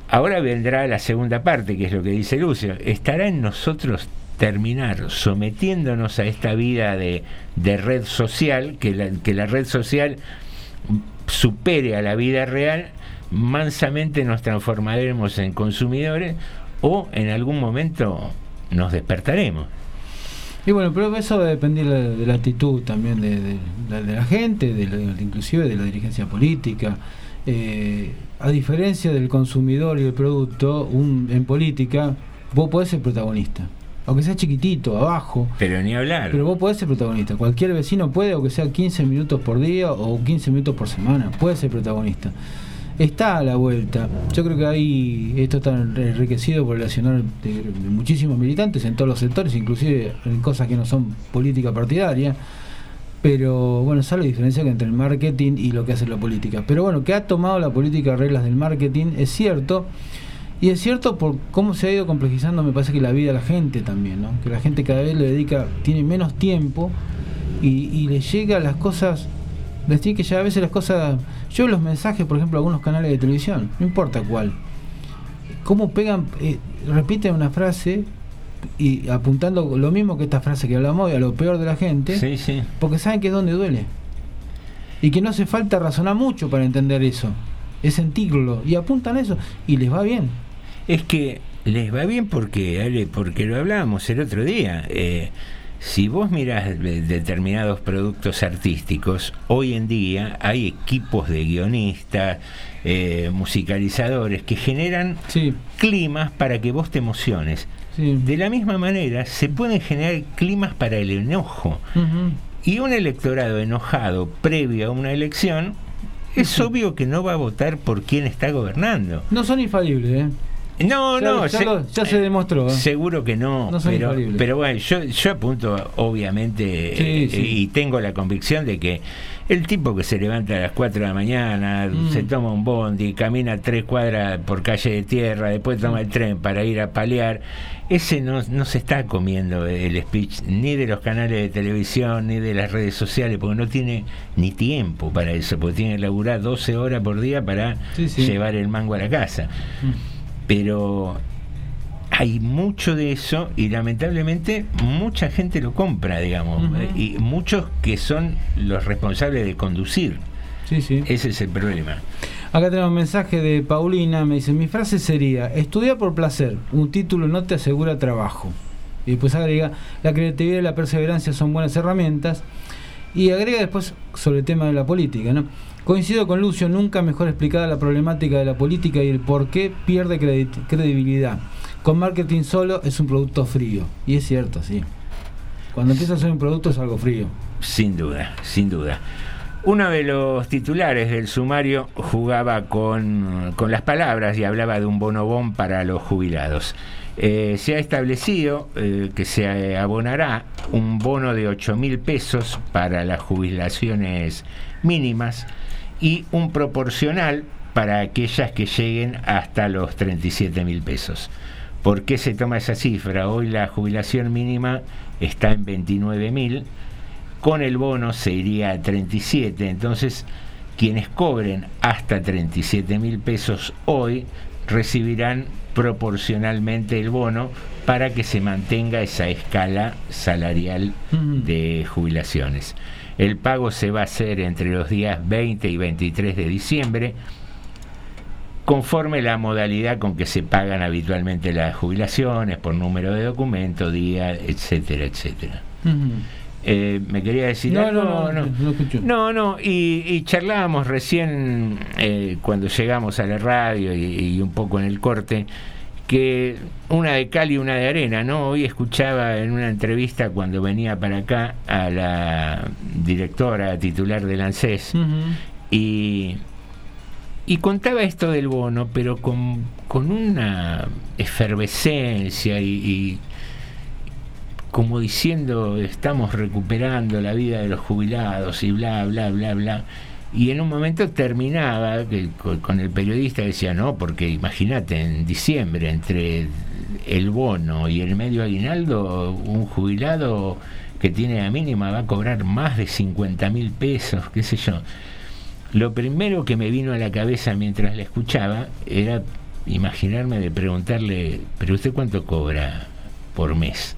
Ahora vendrá la segunda parte, que es lo que dice Lucio. Estará en nosotros terminar sometiéndonos a esta vida de, de red social, que la, que la red social supere a la vida real, mansamente nos transformaremos en consumidores o en algún momento nos despertaremos. Y bueno, pero eso va a depender de, de la actitud también de, de- de- la gente, de la- inclusive de la dirigencia política. Eh, a diferencia del consumidor y el producto, un, en política vos podés ser protagonista. Aunque sea chiquitito, abajo. Pero ni hablar. Pero vos podés ser protagonista. Cualquier vecino puede, aunque sea 15 minutos por día o 15 minutos por semana, puede ser protagonista. Está a la vuelta. Yo creo que ahí esto está enriquecido por el accionar de, de muchísimos militantes en todos los sectores, inclusive en cosas que no son política partidaria. Pero bueno, esa es la diferencia que entre el marketing y lo que hace la política. Pero bueno, que ha tomado la política reglas del marketing, es cierto. Y es cierto por cómo se ha ido complejizando, me parece que la vida de la gente también, ¿no? Que la gente cada vez le dedica, tiene menos tiempo y, y le llega las cosas, tiene que llegar a veces las cosas, Yo los mensajes, por ejemplo, algunos canales de televisión, no importa cuál, cómo pegan, eh, repiten una frase y apuntando lo mismo que esta frase que hablamos hoy, a lo peor de la gente, Sí, sí. porque saben que es donde duele. Y que no hace falta razonar mucho para entender eso, es sentirlo, y apuntan eso, y les va bien. Es que les va bien porque, Ale, porque lo hablábamos el otro día. eh, si vos mirás de- determinados productos artísticos, hoy en día hay equipos de guionistas, eh, musicalizadores que generan climas para que vos te emociones. De la misma manera, se pueden generar climas para el enojo. Y un electorado enojado previo a una elección, es obvio que no va a votar por quien está gobernando. No son infalibles, ¿eh? No, Ya- no, ya se- lo- ya se demostró, ¿eh? Seguro que no, No pero, pero bueno, yo, yo apunto obviamente Sí, eh, sí. y tengo la convicción de que el tipo que se levanta a las 4 de la mañana, Mm. se toma un bondi, camina tres cuadras por calle de tierra, después toma el tren para ir a palear, ese no, no se está comiendo el speech ni de los canales de televisión ni de las redes sociales, porque no tiene ni tiempo para eso, porque tiene que laburar 12 horas por día para Sí, llevar el mango a la casa pero hay mucho de eso y lamentablemente mucha gente lo compra, digamos, eh, y muchos que son los responsables de conducir. Sí, sí. Ese es el problema. Acá tenemos un mensaje de Paulina, me dice, mi frase sería, estudiar por placer, un título no te asegura trabajo. Y después agrega, la creatividad y la perseverancia son buenas herramientas. Y agrega después sobre el tema de la política, ¿no? Coincido con Lucio, nunca mejor explicada la problemática de la política y el por qué pierde credi- credibilidad. Con marketing solo es un producto frío. Y es cierto, sí. Cuando empieza a ser un producto es algo frío. Sin duda, sin duda. Uno de los titulares del sumario jugaba con, con las palabras y hablaba de un bonobón para los jubilados. Eh, se ha establecido eh, que se abonará un bono de 8 mil pesos para las jubilaciones mínimas y un proporcional para aquellas que lleguen hasta los 37 mil pesos. ¿Por qué se toma esa cifra? Hoy la jubilación mínima está en 29 mil con el bono se iría a 37, entonces quienes cobren hasta 37 mil pesos hoy recibirán proporcionalmente el bono para que se mantenga esa escala salarial de jubilaciones. El pago se va a hacer entre los días 20 y 23 de diciembre, conforme la modalidad con que se pagan habitualmente las jubilaciones, por número de documento, día, etcétera, etcétera. Eh, ¿Me quería decir No, algo? no, no, no. No, no, y, y charlábamos recién eh, cuando llegamos a la radio y, y un poco en el corte, que una de cal y una de arena, ¿no? Hoy escuchaba en una entrevista cuando venía para acá a la directora titular del ANSES y, y contaba esto del bono, pero con, con una efervescencia y, y como diciendo estamos recuperando la vida de los jubilados y bla, bla, bla, bla. Y en un momento terminaba que, con, el periodista decía, no, porque imagínate, en diciembre, entre el bono y el medio aguinaldo, un jubilado que tiene la mínima va a cobrar más de 50 mil pesos, qué sé yo. Lo primero que me vino a la cabeza mientras la escuchaba era imaginarme de preguntarle, pero usted cuánto cobra por mes?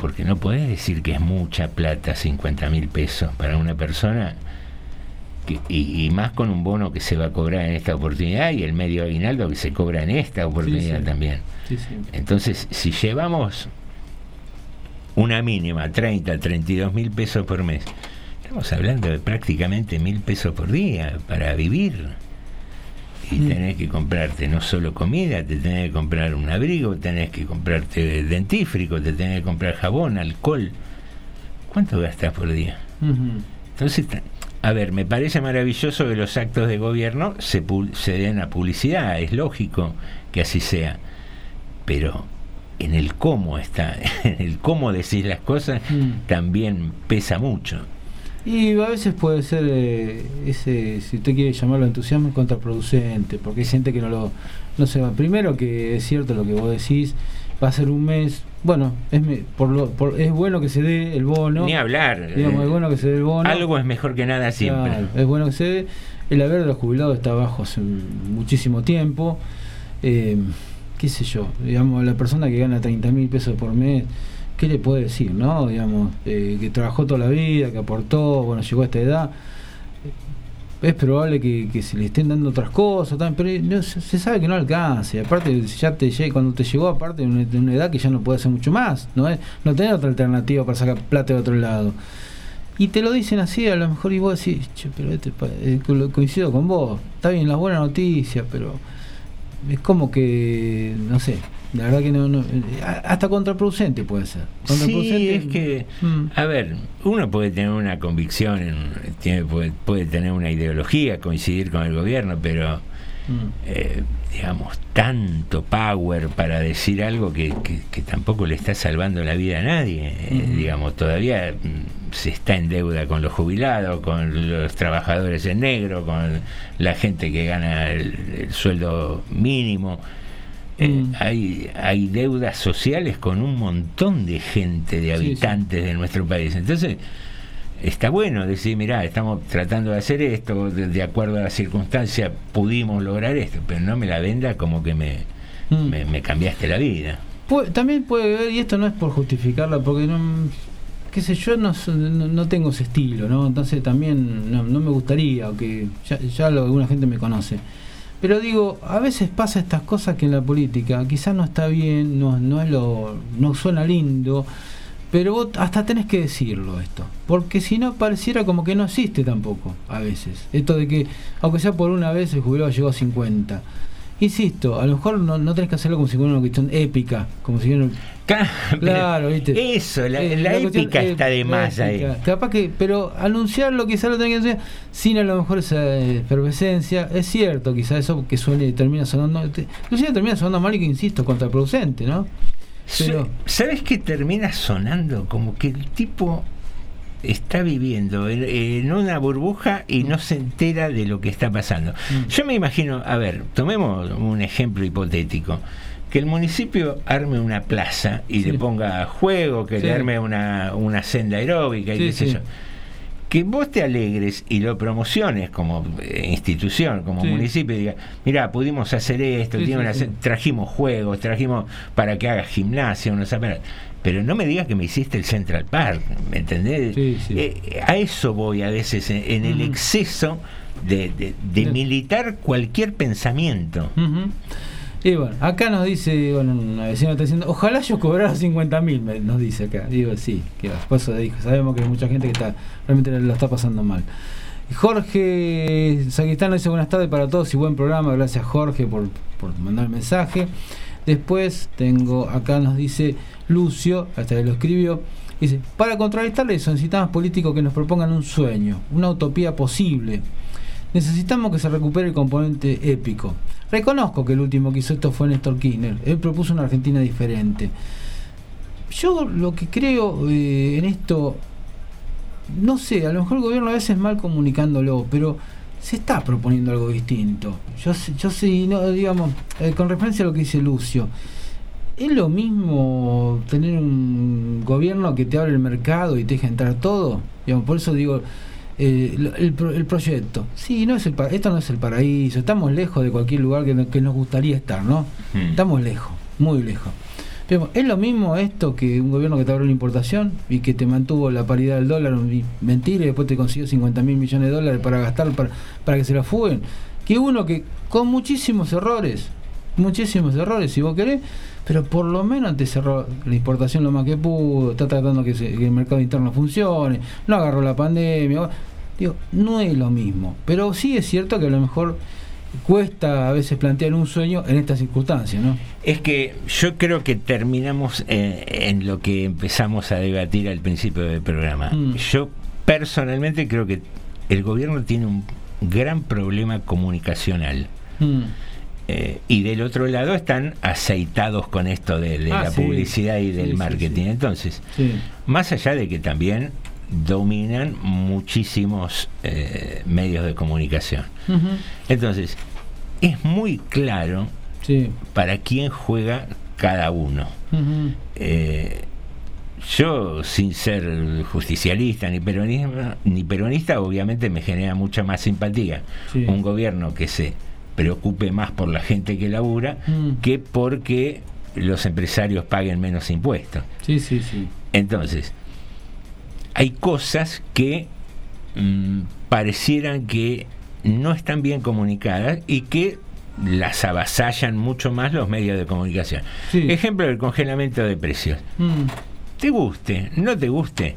Porque no podés decir que es mucha plata, 50 mil pesos para una persona, que, y, y, más con un bono que se va a cobrar en esta oportunidad y el medio aguinaldo que se cobra en esta oportunidad Sí, sí. también. Sí. Entonces, si llevamos una mínima, 30, 32 mil pesos por mes, estamos hablando de prácticamente mil pesos por día para vivir. Y tenés que comprarte no solo comida, te tenés que comprar un abrigo, tenés que comprarte dentífrico, te tenés que comprar jabón, alcohol. ¿Cuánto gastas por día? Entonces, a ver, me parece maravilloso que los actos de gobierno se, pu- se den a publicidad, es lógico que así sea, pero en el cómo está, <laughs> en el cómo decís las cosas, Mm. también pesa mucho. Y a veces puede ser eh, ese, si usted quiere llamarlo entusiasmo, contraproducente, porque hay gente que no lo no se va. Primero que es cierto lo que vos decís, va a ser un mes. Bueno, es, me- por lo, por- es bueno que se dé el bono. Ni hablar. Digamos, eh, es bueno que se dé el bono. Algo es mejor que nada siempre. Claro, es bueno que se dé. El haber de los jubilados está bajo hace muchísimo tiempo. Eh, qué sé yo, digamos, la persona que gana 30 mil pesos por mes, ¿qué le puede decir, no? Digamos, eh, que trabajó toda la vida, que aportó, bueno, llegó a esta edad. Es probable que, se le estén dando otras cosas, también, pero se, sabe que no alcance. Aparte, ya te cuando te llegó, aparte de una, edad que ya no puede hacer mucho más, no es no tener otra alternativa para sacar plata de otro lado. Y te lo dicen así, a lo mejor y vos decís, che, pero este eh, coincido con vos, está bien las buenas noticias, pero es como que, no sé, la verdad que no, no eh, hasta contraproducente puede ser. Sí, es que, Mm. a ver, uno puede tener una convicción, en- tiene, puede, puede tener una ideología, coincidir con el gobierno, pero, Mm. eh, digamos, tanto power para decir algo que, que- que tampoco le está salvando la vida a nadie. Eh, Ujú. digamos, todavía mm, se está en deuda con los jubilados, con los trabajadores en negro, con la gente que gana el, el sueldo mínimo. Eh, Mm. hay, hay deudas sociales con un montón de gente, de Sí, habitantes de nuestro país. Entonces, está bueno decir, mirá, estamos tratando de hacer esto, de, de acuerdo a las circunstancias pudimos lograr esto, pero no me la venda como que me, Mm. me, me cambiaste la vida. Pu- también puede ver, y esto no es por justificarla, porque no, qué sé yo, no, no tengo ese estilo, ¿no? Entonces también no, no me gustaría, aunque ya, ya lo- alguna gente me conoce. Pero digo, a veces pasa estas cosas que en la política quizás no está bien, no, no es lo, no suena lindo, pero vos hasta tenés que decirlo esto, porque si no pareciera como que no existe tampoco, a veces. Esto de que, aunque sea por una vez, el jubilado llegó a 50. Insisto, a lo mejor no, no tenés que hacerlo como si fuera una cuestión épica, como si fuera... Claro, ¿viste? Eso, la, Eh, épica está de más ahí. Capaz que, pero anunciarlo quizás lo tenés que hacer sin a lo mejor esa efervescencia. Es cierto, quizás eso que suele termina sonando, te- inclusive termina sonando mal y que insisto, contraproducente, ¿no? Pero- ¿Sabes qué termina sonando? Como que el tipo está viviendo en, en una burbuja y no se entera de lo que está pasando. Yo me imagino, a ver, tomemos un ejemplo hipotético. Que el municipio arme una plaza y le ponga juego, que Sí. le arme una, una senda aeróbica y Sí, qué sé yo. Que vos te alegres y lo promociones como eh, institución, como municipio, y diga, mira, pudimos hacer esto, tiene una trajimos juegos, trajimos para que hagas gimnasia, unos aparatos. Pero no me digas que me hiciste el Central Park, ¿me entendés? Eh, a eso voy a veces, en, en el exceso de, de- de De- militar cualquier pensamiento. Y bueno, acá nos dice, bueno, una vecina está diciendo, ojalá yo cobrara 50 mil, nos dice acá. Digo, sí, que por eso dijo, sabemos que hay mucha gente que está realmente lo está pasando mal. Jorge Saquistano dice buenas tardes para todos y buen programa, gracias Jorge por, por mandar el mensaje. Después tengo, acá nos dice Lucio, hasta que lo escribió, dice, para contrarrestarle necesitamos políticos que nos propongan un sueño, una utopía posible. Necesitamos que se recupere el componente épico. Reconozco que el último que hizo esto fue Néstor Kirchner. Él propuso una Argentina diferente. Yo lo que creo eh, en esto, no sé, a lo mejor el gobierno a veces mal comunicándolo, pero se está proponiendo algo distinto. Yo yo sé no, digamos, eh, con referencia a lo que dice Lucio, es lo mismo tener un gobierno que te abre el mercado y te deja entrar todo. Digamos, por eso digo, eh, el, el proyecto. Sí, no es el, esto no es el paraíso. Estamos lejos de cualquier lugar que, que nos gustaría estar, ¿no? Mm. Estamos lejos, muy lejos. Es lo mismo esto que un gobierno que te abrió la importación y que te mantuvo la paridad del dólar, mentira, y después te consiguió 50 mil millones de dólares para gastar, para, para que se la fuguen. Que uno que con muchísimos errores, muchísimos errores, si vos querés, pero por lo menos te cerró la importación lo más que pudo, está tratando que, se- que el mercado interno funcione, no agarró la pandemia. Digo, no es lo mismo, pero sí es cierto que a lo mejor cuesta a veces plantear un sueño en estas circunstancias, ¿no? Es que yo creo que terminamos eh, en lo que empezamos a debatir al principio del programa. Mm. Yo personalmente creo que el gobierno tiene un gran problema comunicacional. Mm. Eh, y del otro lado están aceitados con esto de, de Ah, la sí. publicidad y del sí, marketing. Entonces, más allá de que también dominan muchísimos eh, medios de comunicación. Entonces, es muy claro Sí. para quién juega cada uno. Eh, yo, sin ser justicialista ni peronista, ni peronista, obviamente me genera mucha más simpatía Sí. un gobierno que se preocupe más por la gente que labura Mm. que porque los empresarios paguen menos impuestos. Sí, sí, sí. Entonces, hay cosas que mm, parecieran que no están bien comunicadas y que las avasallan mucho más los medios de comunicación. Ejemplo del congelamiento de precios. Mm. Te guste, no te guste,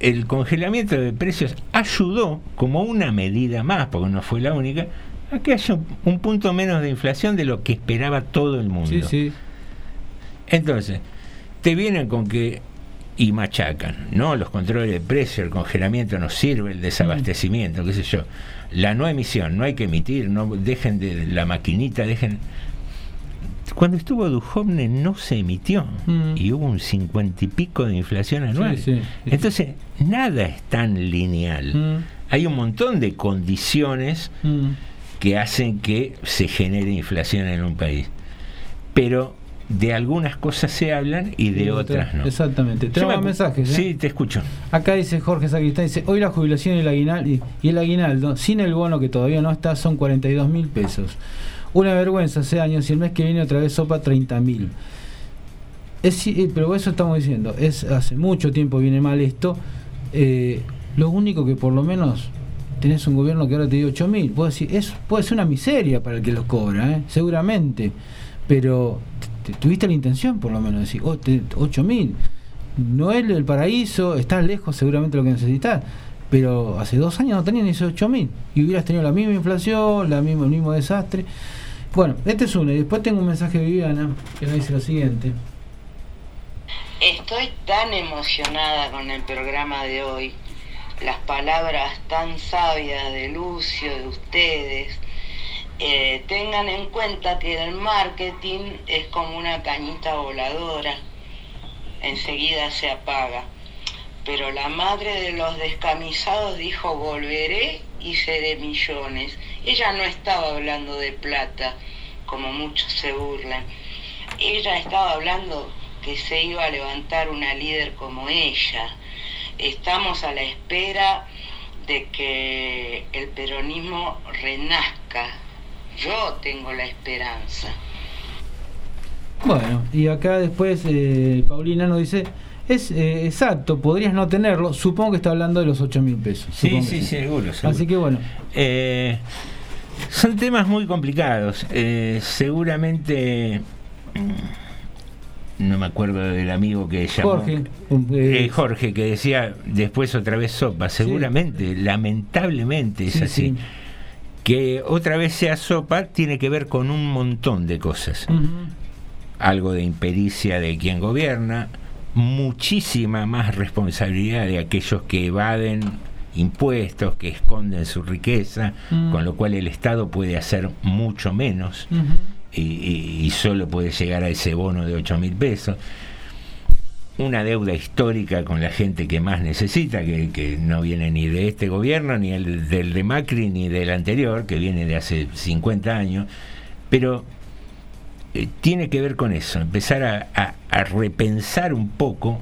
el congelamiento de precios ayudó como una medida más, porque no fue la única, a que haya un, un punto menos de inflación de lo que esperaba todo el mundo. Sí, sí. Entonces, te vienen con que y machacan, ¿no? Los controles de precio, el congelamiento no sirve, el desabastecimiento, qué sé yo. La no emisión, no hay que emitir, no dejen de la maquinita, dejen cuando estuvo Duhovne no se emitió y hubo un cincuenta y pico de inflación anual. Mm. sí, sí. Entonces, nada es tan lineal. Hay un montón de condiciones Mm. que hacen que se genere inflación en un país. Pero de algunas cosas se hablan y de otras no. Exactamente. Tenemos me- mensajes. ¿eh? Sí, te escucho. Acá dice Jorge Sacristán, dice, hoy la jubilación y el, aguinaldo, y, el aguinaldo, sin el bono que todavía no está, son 42 mil pesos. Una vergüenza hace años y el mes que viene otra vez sopa 30 mil. Es, eh, pero eso estamos diciendo, es hace mucho tiempo viene mal esto. eh, lo único que por lo menos tenés un gobierno que ahora te dio 8 mil, puede, decir, es, puede ser una miseria para el que los cobra, ¿eh? seguramente, pero tuviste la intención por lo menos de decir, oh, te- 8 mil, no es el paraíso, estás lejos seguramente lo que necesitas, pero hace dos años no tenían esos 8 mil y hubieras tenido la misma inflación, la misma, el mismo desastre. Bueno, este es uno, y después tengo un mensaje de Viviana que nos dice lo siguiente. Estoy tan emocionada con el programa de hoy, las palabras tan sabias de Lucio, de ustedes. Eh, tengan en cuenta que el marketing es como una cañita voladora, enseguida se apaga. Pero la madre de los descamisados dijo volveré y seré millones. Ella no estaba hablando de plata, como muchos se burlan. Ella estaba hablando que se iba a levantar una líder como ella. Estamos a la espera de que el peronismo renazca. Yo tengo la esperanza. Bueno, y acá después eh, Paulina nos dice, es eh, exacto, podrías no tenerlo, supongo que está hablando de los 8 mil pesos. Sí, sí, seguro, seguro. Así que bueno, Eh, son temas muy complicados. Eh, seguramente. mm, No me acuerdo del amigo que llamó. Jorge, Jorge, que decía después otra vez sopa. Seguramente, lamentablemente es Sí, así. sí. Que otra vez sea sopa tiene que ver con un montón de cosas. Algo de impericia de quien gobierna, muchísima más responsabilidad de aquellos que evaden impuestos, que esconden su riqueza, con lo cual el Estado puede hacer mucho menos y- y solo puede llegar a ese bono de 8 mil pesos. Una deuda histórica con la gente que más necesita, que, no viene ni de este gobierno, ni el, del de Macri, ni del anterior, que viene de hace 50 años, pero eh, tiene que ver con eso, empezar a repensar un poco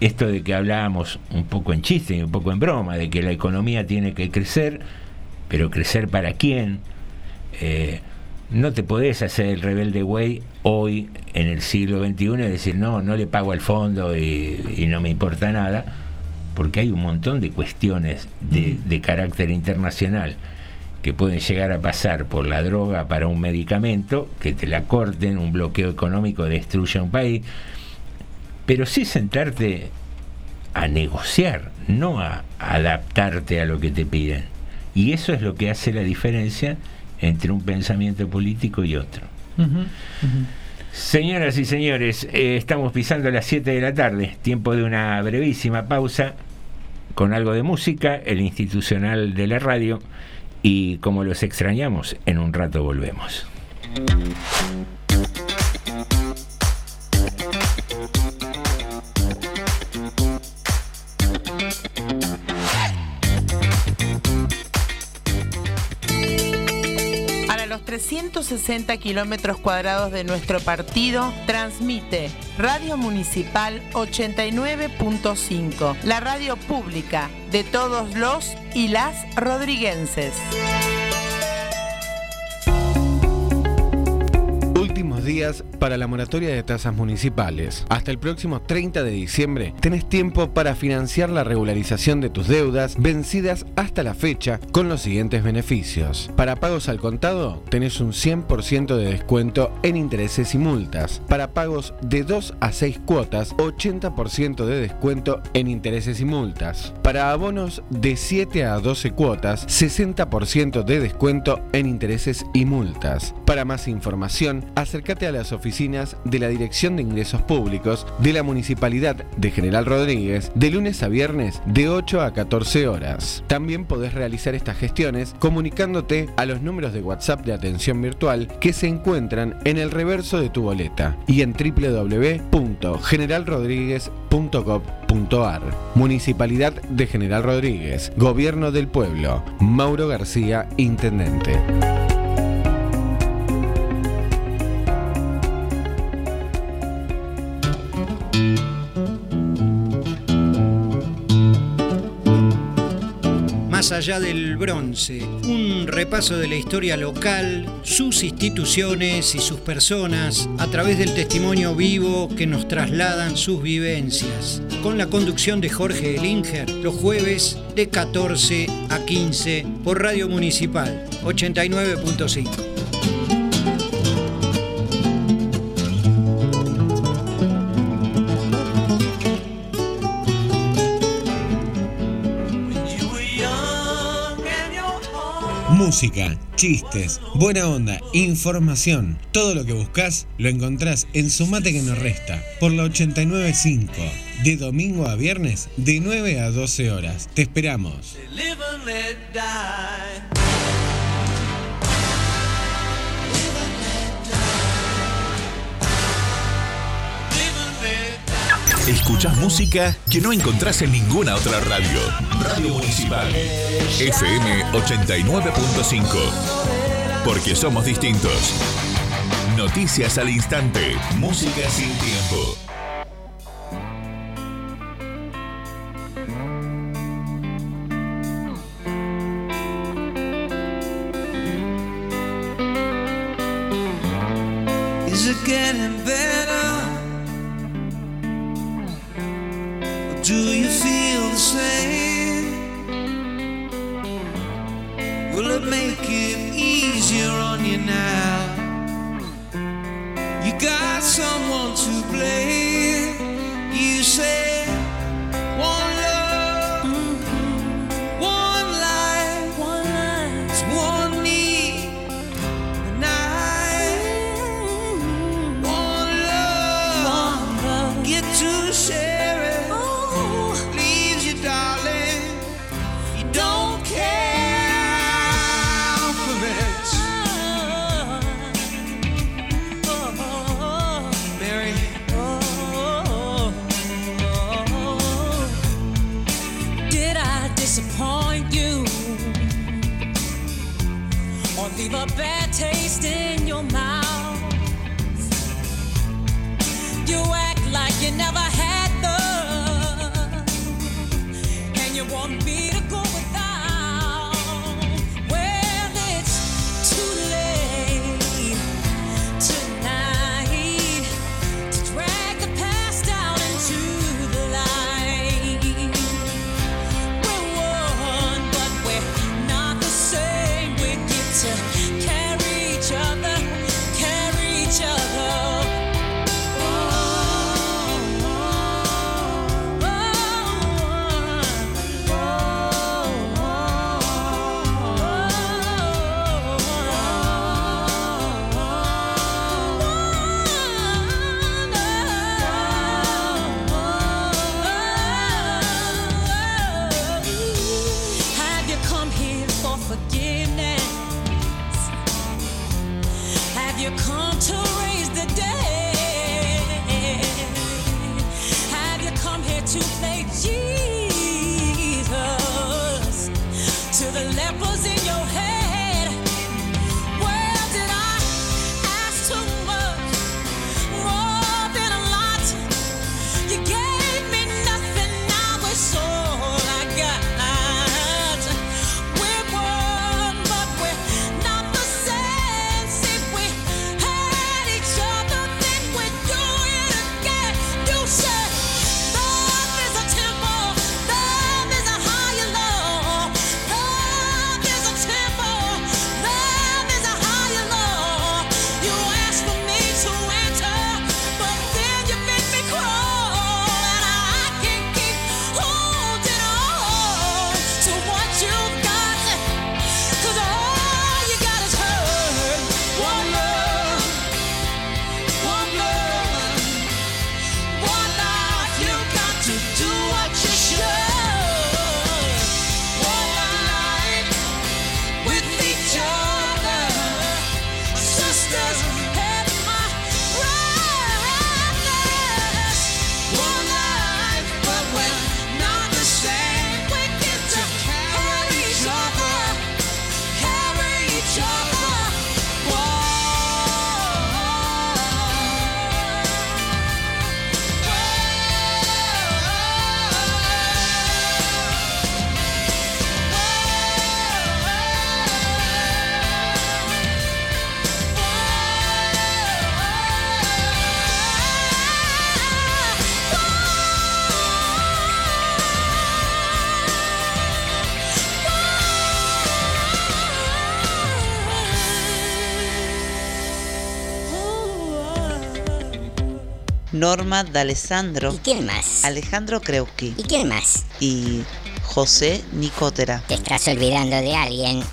esto de que hablábamos un poco en chiste y un poco en broma, de que la economía tiene que crecer, pero crecer para quién. Eh, no te podés hacer el rebelde güey hoy en el siglo XXI y decir no, no le pago al fondo y, y no me importa nada, porque hay un montón de cuestiones de, de carácter internacional que pueden llegar a pasar por la droga para un medicamento, que te la corten, un bloqueo económico destruye un país, pero sí sentarte a negociar, no a adaptarte a lo que te piden. Y eso es lo que hace la diferencia entre un pensamiento político y otro. Señoras y señores, eh, estamos pisando las 7 de la tarde, tiempo de una brevísima pausa con algo de música, el institucional de la radio, y como los extrañamos, en un rato volvemos. 160 kilómetros cuadrados de nuestro partido, transmite Radio Municipal 89.5, la radio pública de todos los y las rodriguenses. Días para la moratoria de tasas municipales. Hasta el próximo 30 de diciembre tenés tiempo para financiar la regularización de tus deudas vencidas hasta la fecha con los siguientes beneficios. Para pagos al contado tenés un 100% de descuento en intereses y multas. Para pagos de 2 a 6 cuotas, 80% de descuento en intereses y multas. Para abonos de 7 a 12 cuotas, 60% de descuento en intereses y multas. Para más información, a las oficinas de la Dirección de Ingresos Públicos de la Municipalidad de General Rodríguez de lunes a viernes de 8 a 14 horas. También podés realizar estas gestiones comunicándote a los números de WhatsApp de atención virtual que se encuentran en el reverso de tu boleta y en www.generalrodríguez.gov.ar. Municipalidad de General Rodríguez, Gobierno del Pueblo, Mauro García, Intendente. Más allá del bronce, un repaso de la historia local, sus instituciones y sus personas a través del testimonio vivo que nos trasladan sus vivencias. Con la conducción de Jorge Elinger, los jueves de 14 a 15 por Radio Municipal 89.5. Música, chistes, buena onda, información. Todo lo que buscas lo encontrás en Sumate que nos resta por la 895. De domingo a viernes de 9 a 12 horas. Te esperamos. Escuchás música que no encontrás en ninguna otra radio. Radio Municipal. FM 89.5. Porque somos distintos. Noticias al instante. Música sin tiempo. Norma D'Alessandro. ¿Y quién más? Alejandro Kreuski. ¿Y quién más? Y José Nicotera. Te estás olvidando de alguien.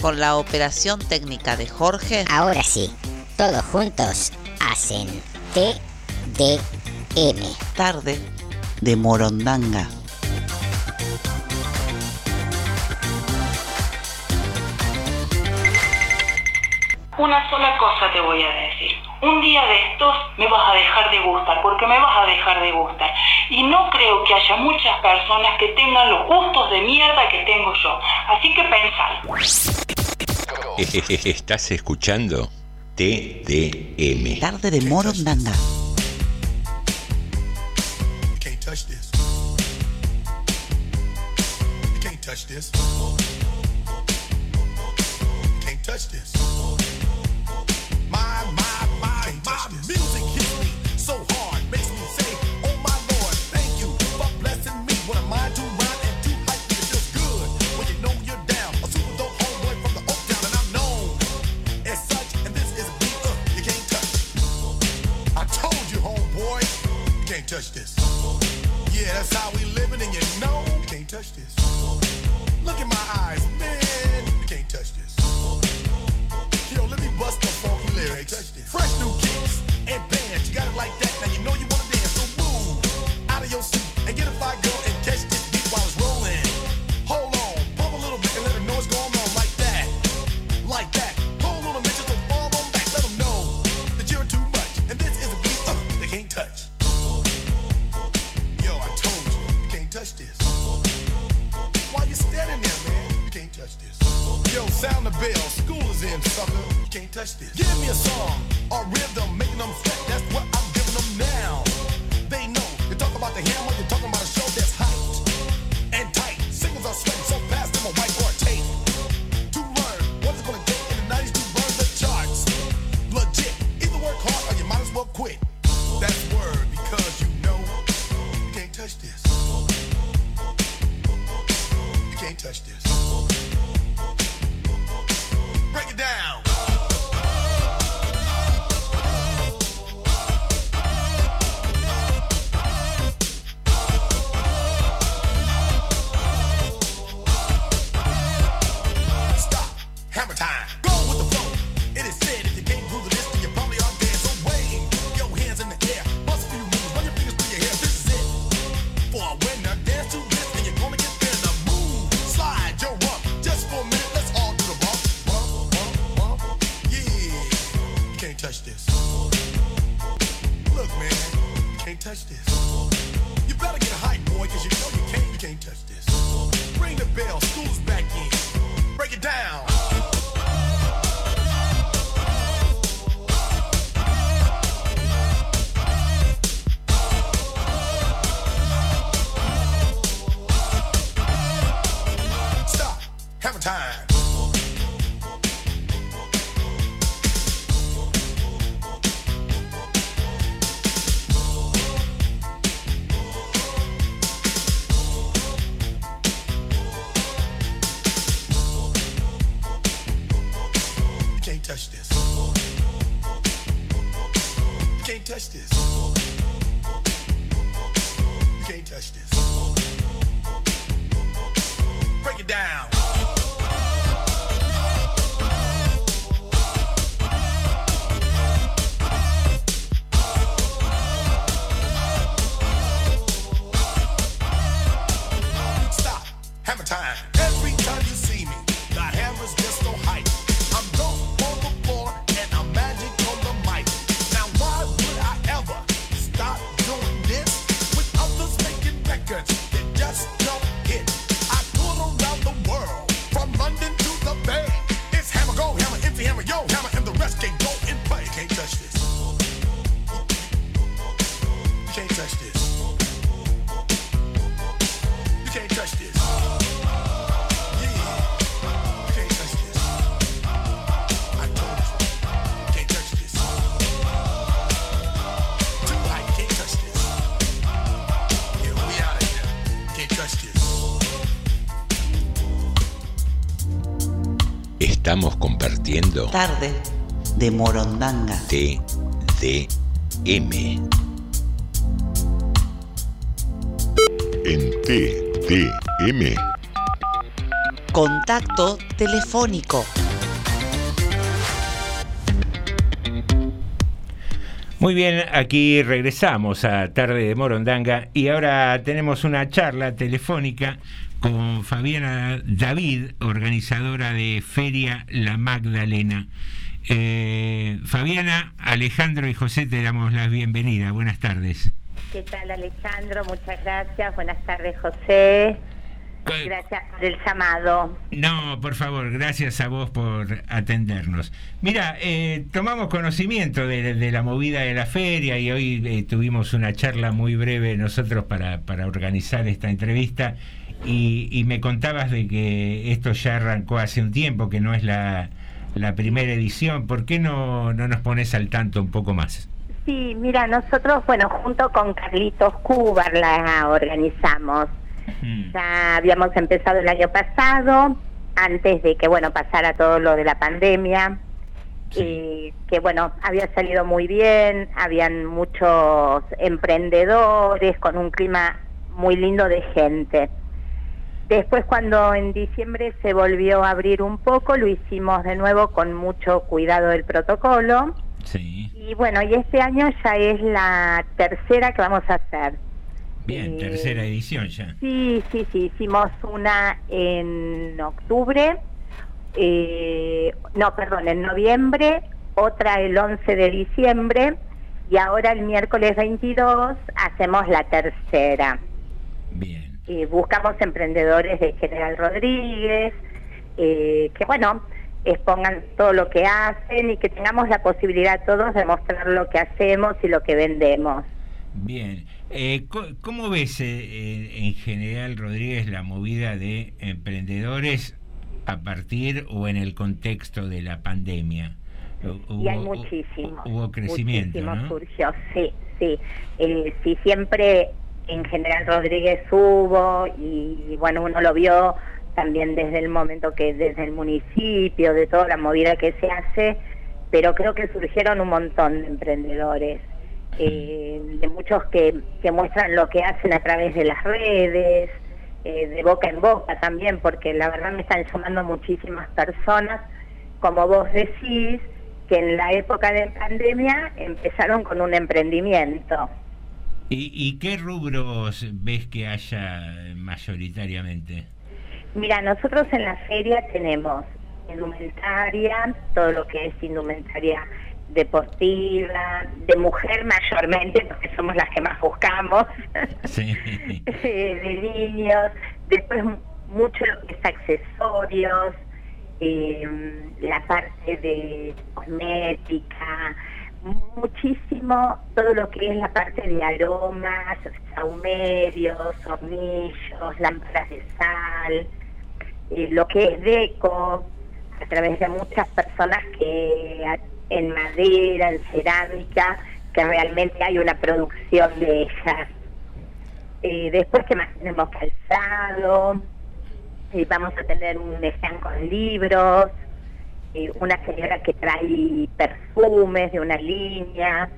Con la operación técnica de Jorge. Ahora sí, todos juntos hacen TDM. Tarde de Morondanga. Una sola cosa te voy a decir un día de estos me vas a dejar de gustar, porque me vas a dejar de gustar. Y no creo que haya muchas personas que tengan los gustos de mierda que tengo yo. Así que pensad. <laughs> Estás escuchando TDM. Tarde de Moronanda. touch this. Yeah, that's how we living, and you know you can't touch this. tarde de Morondanga. TDM. En TDM. Contacto telefónico. Muy bien, aquí regresamos a Tarde de Morondanga y ahora tenemos una charla telefónica con Fabiana David, organizadora de Feria La Magdalena. Eh, Fabiana, Alejandro y José te damos las bienvenidas. Buenas tardes. ¿Qué tal Alejandro? Muchas gracias. Buenas tardes José. Gracias por el llamado. No, por favor, gracias a vos por atendernos. Mira, eh, tomamos conocimiento de, de la movida de la feria y hoy eh, tuvimos una charla muy breve nosotros para, para organizar esta entrevista y, y me contabas de que esto ya arrancó hace un tiempo, que no es la, la primera edición. ¿Por qué no, no nos pones al tanto un poco más? Sí, mira, nosotros, bueno, junto con Carlitos Cubar la organizamos. Ya habíamos empezado el año pasado, antes de que, bueno, pasara todo lo de la pandemia. Y que, bueno, había salido muy bien, habían muchos emprendedores con un clima muy lindo de gente. Después, cuando en diciembre se volvió a abrir un poco, lo hicimos de nuevo con mucho cuidado del protocolo. Sí. Y bueno, y este año ya es la tercera que vamos a hacer. Bien, Eh, tercera edición ya. Sí, sí, sí, hicimos una en octubre, eh, no, perdón, en noviembre, otra el 11 de diciembre y ahora el miércoles 22 hacemos la tercera. Bien. Y buscamos emprendedores de General Rodríguez, eh, que bueno, expongan todo lo que hacen y que tengamos la posibilidad todos de mostrar lo que hacemos y lo que vendemos. Bien. Eh, ¿Cómo ves eh, eh, en general, Rodríguez, la movida de emprendedores a partir o en el contexto de la pandemia? Hu- y hay hubo- muchísimo. hubo crecimiento, muchísimo ¿no? surgió, sí, sí. Eh, sí, siempre en General Rodríguez hubo y, y bueno, uno lo vio también desde el momento que desde el municipio, de toda la movida que se hace, pero creo que surgieron un montón de emprendedores, eh, de muchos que, que muestran lo que hacen a través de las redes, eh, de boca en boca también, porque la verdad me están llamando muchísimas personas, como vos decís, que en la época de pandemia empezaron con un emprendimiento. ¿Y, y qué rubros ves que haya mayoritariamente? Mira, nosotros en la feria tenemos indumentaria, todo lo que es indumentaria deportiva, de mujer mayormente, porque somos las que más buscamos, Sí. <laughs> eh, de niños, después mucho lo que es accesorios, eh, la parte de cosmética, muchísimo todo lo que es la parte de aromas, saumerios, hornillos, lámparas de sal, eh, lo que es deco, a través de muchas personas que en madera, en cerámica, que realmente hay una producción de ellas. Eh, después que más tenemos calzado, eh, vamos a tener un stand con libros, eh, una señora que trae perfumes de una línea,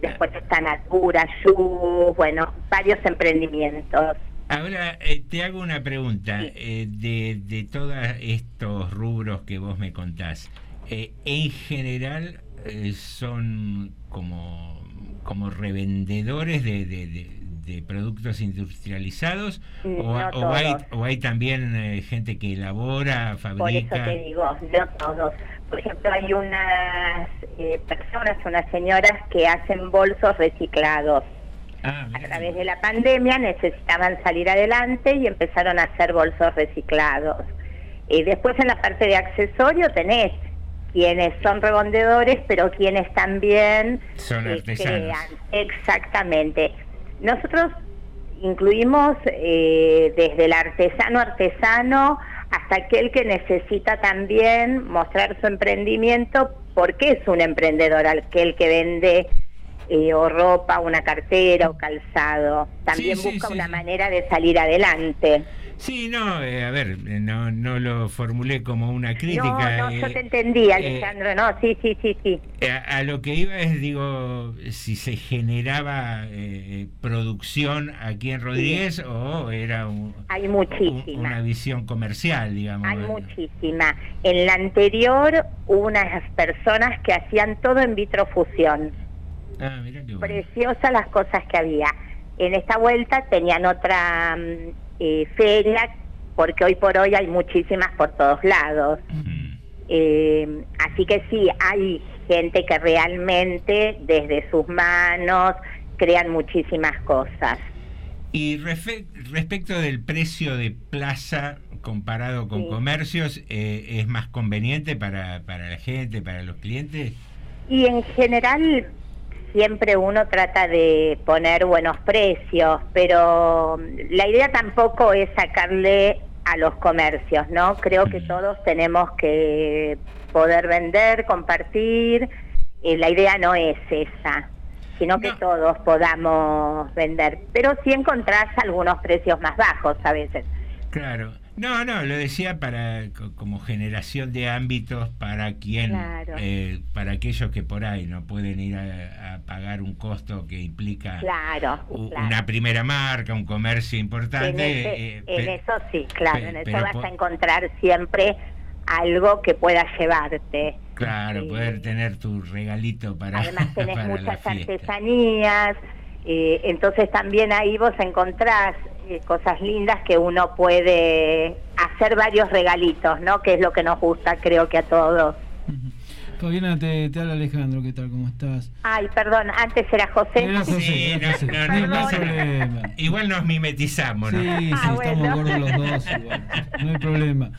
después está Natura, Yu, bueno, varios emprendimientos. Ahora eh, te hago una pregunta. eh, de, de todos estos rubros que vos me contás, eh, en general eh, son como, como revendedores de, de- de- de productos industrializados o, no o hay, o hay también eh, gente que elabora, Por eso fabrica. te digo, no todos. Por ejemplo, hay unas eh, personas, unas señoras que hacen bolsos reciclados. Ah, a través de la pandemia necesitaban salir adelante y empezaron a hacer bolsos reciclados. Y después en la parte de accesorio tenés quienes son rebondedores, pero quienes también Son eh, artesanos. crean. Exactamente. Nosotros incluimos eh, desde el artesano artesano hasta aquel que necesita también mostrar su emprendimiento porque es un emprendedor, aquel que vende eh, o ropa, una cartera o calzado. También Sí, busca sí, una manera de salir adelante. Sí, no, eh, a ver, eh, no, no lo formulé como una crítica. no, no, yo eh, te entendí, eh, Alejandro. no, sí, sí, sí, sí. A, a lo que iba es, digo, si se generaba eh, producción aquí en Rodríguez o era un- Hay un- muchísima. una visión comercial, digamos. Hay muchísima. En la anterior hubo unas personas que hacían todo en vitrofusión. Ah, mira qué bueno. Preciosas las cosas que había. En esta vuelta tenían otra mm, eh, feria, porque hoy por hoy hay muchísimas por todos lados. Eh, así que sí, hay gente que realmente desde sus manos crean muchísimas cosas. Y respecto del precio de plaza comparado con Sí. comercios, eh, ¿es más conveniente para, para la gente, para los clientes? Y en general siempre uno trata de poner buenos precios, pero la idea tampoco es sacarle a los comercios, ¿no? Creo que todos tenemos que poder vender, compartir. eh, la idea no es esa, sino que todos podamos vender. Pero sí encontrás algunos precios más bajos a veces. Claro. No, no, lo decía para co- como generación de ámbitos para quien, Claro. eh, para aquellos que por ahí no pueden ir a, a pagar un costo que implica Claro, u- claro. una primera marca, un comercio En, importante. ese- eh, en pe- eso sí, claro, pe- en eso vas a encontrar siempre algo que pueda llevarte. Claro, poder tener tu regalito para, Además <laughs> tenés para muchas artesanías, eh, entonces también ahí vos encontrás eh, cosas lindas que uno puede hacer varios regalitos, ¿no? Que es lo que nos gusta, creo que a todos. Fabiana, te, te habla Alejandro, ¿qué tal? ¿Cómo estás? Ay, perdón, antes era José. Era José, Sí, era no, José. no, No hay- no, no hay no, problema. Igual nos mimetizamos, ¿no? Sí, sí, Ah, estamos bueno. gordos los dos igual. No hay problema.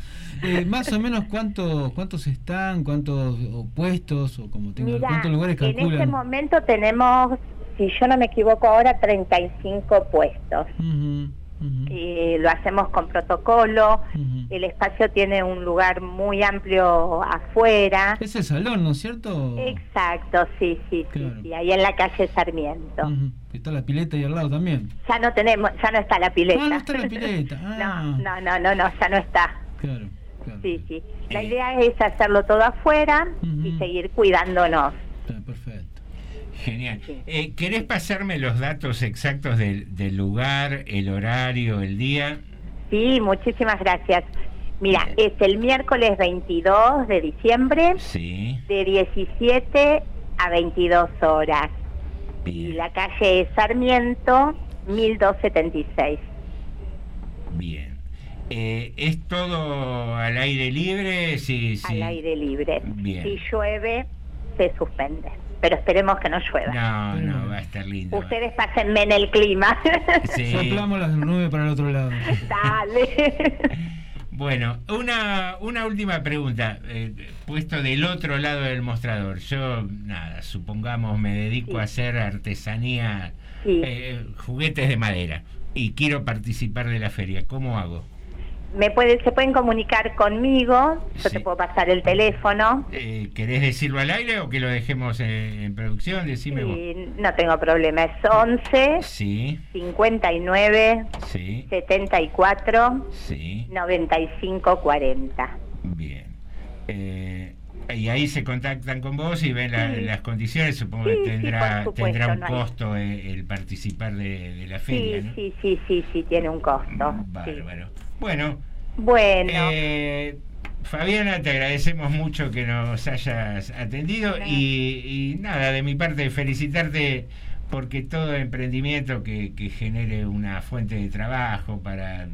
Eh, más o menos cuántos cuántos están, cuántos o puestos o como tengan, Mira, cuántos lugares en este calculan. momento tenemos, si yo no me equivoco ahora, 35 puestos. Ujú. Eh, lo hacemos con protocolo. El espacio tiene un lugar muy amplio afuera. Es el salón, ¿no es cierto? Exacto, sí, sí, sí, sí, ahí en la calle Sarmiento. Está la pileta ahí al lado también. Ya no tenemos, ya no está la pileta. Ah, no está la pileta. <laughs> Ah. no, no, no, no, no, ya no está. Claro, claro. Sí, sí. La idea es hacerlo todo afuera y seguir cuidándonos. Perfecto. Genial. Eh, ¿Querés pasarme los datos exactos del, del lugar, el horario, el día? Sí, muchísimas gracias. Mira, es el miércoles 22 de diciembre Sí. de 17 a 22 horas. Y la calle es Sarmiento, 1276. Bien. Eh, ¿Es todo al aire libre? Sí, sí. Al aire libre. Bien. Si llueve, se suspende. Pero esperemos que no llueva. No, no, va a estar lindo. Ustedes pásenme en el clima. Sí. Soplamos las nubes para el otro lado. <laughs> Dale. Bueno, una, una última pregunta, eh, puesto del otro lado del mostrador. Yo, nada, supongamos me dedico a hacer artesanía, eh, juguetes de madera, y quiero participar de la feria. ¿Cómo hago? Me puede, se pueden comunicar conmigo, yo te puedo pasar el teléfono. Eh, ¿Querés decirlo al aire o que lo dejemos en, en producción? Decime vos. Y no tengo problema, es 11 Sí, 59 sí, 74 sí. 95 40. Bien. Eh, y ahí se contactan con vos y ven la- Sí. las condiciones. Supongo Sí, que sí, tendrá, supuesto, tendrá un no costo eh, el participar de, de la feria. Sí, ¿no? sí, sí, sí, sí, tiene un costo. sí. Bárbaro. Bueno, Bueno, eh, Fabiana, te agradecemos mucho que nos hayas atendido y, y nada, de mi parte felicitarte porque todo emprendimiento que, que genere una fuente de trabajo para,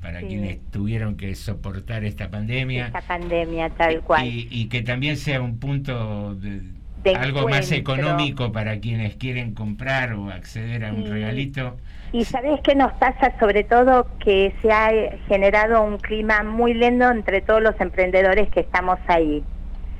para Sí. quienes tuvieron que soportar esta pandemia esta pandemia tal cual. y, y que también sea un punto de, De algo más económico para quienes quieren comprar o acceder a un Sí. regalito. Y sabes qué nos pasa sobre todo que se ha eh, generado un clima muy lindo entre todos los emprendedores que estamos ahí.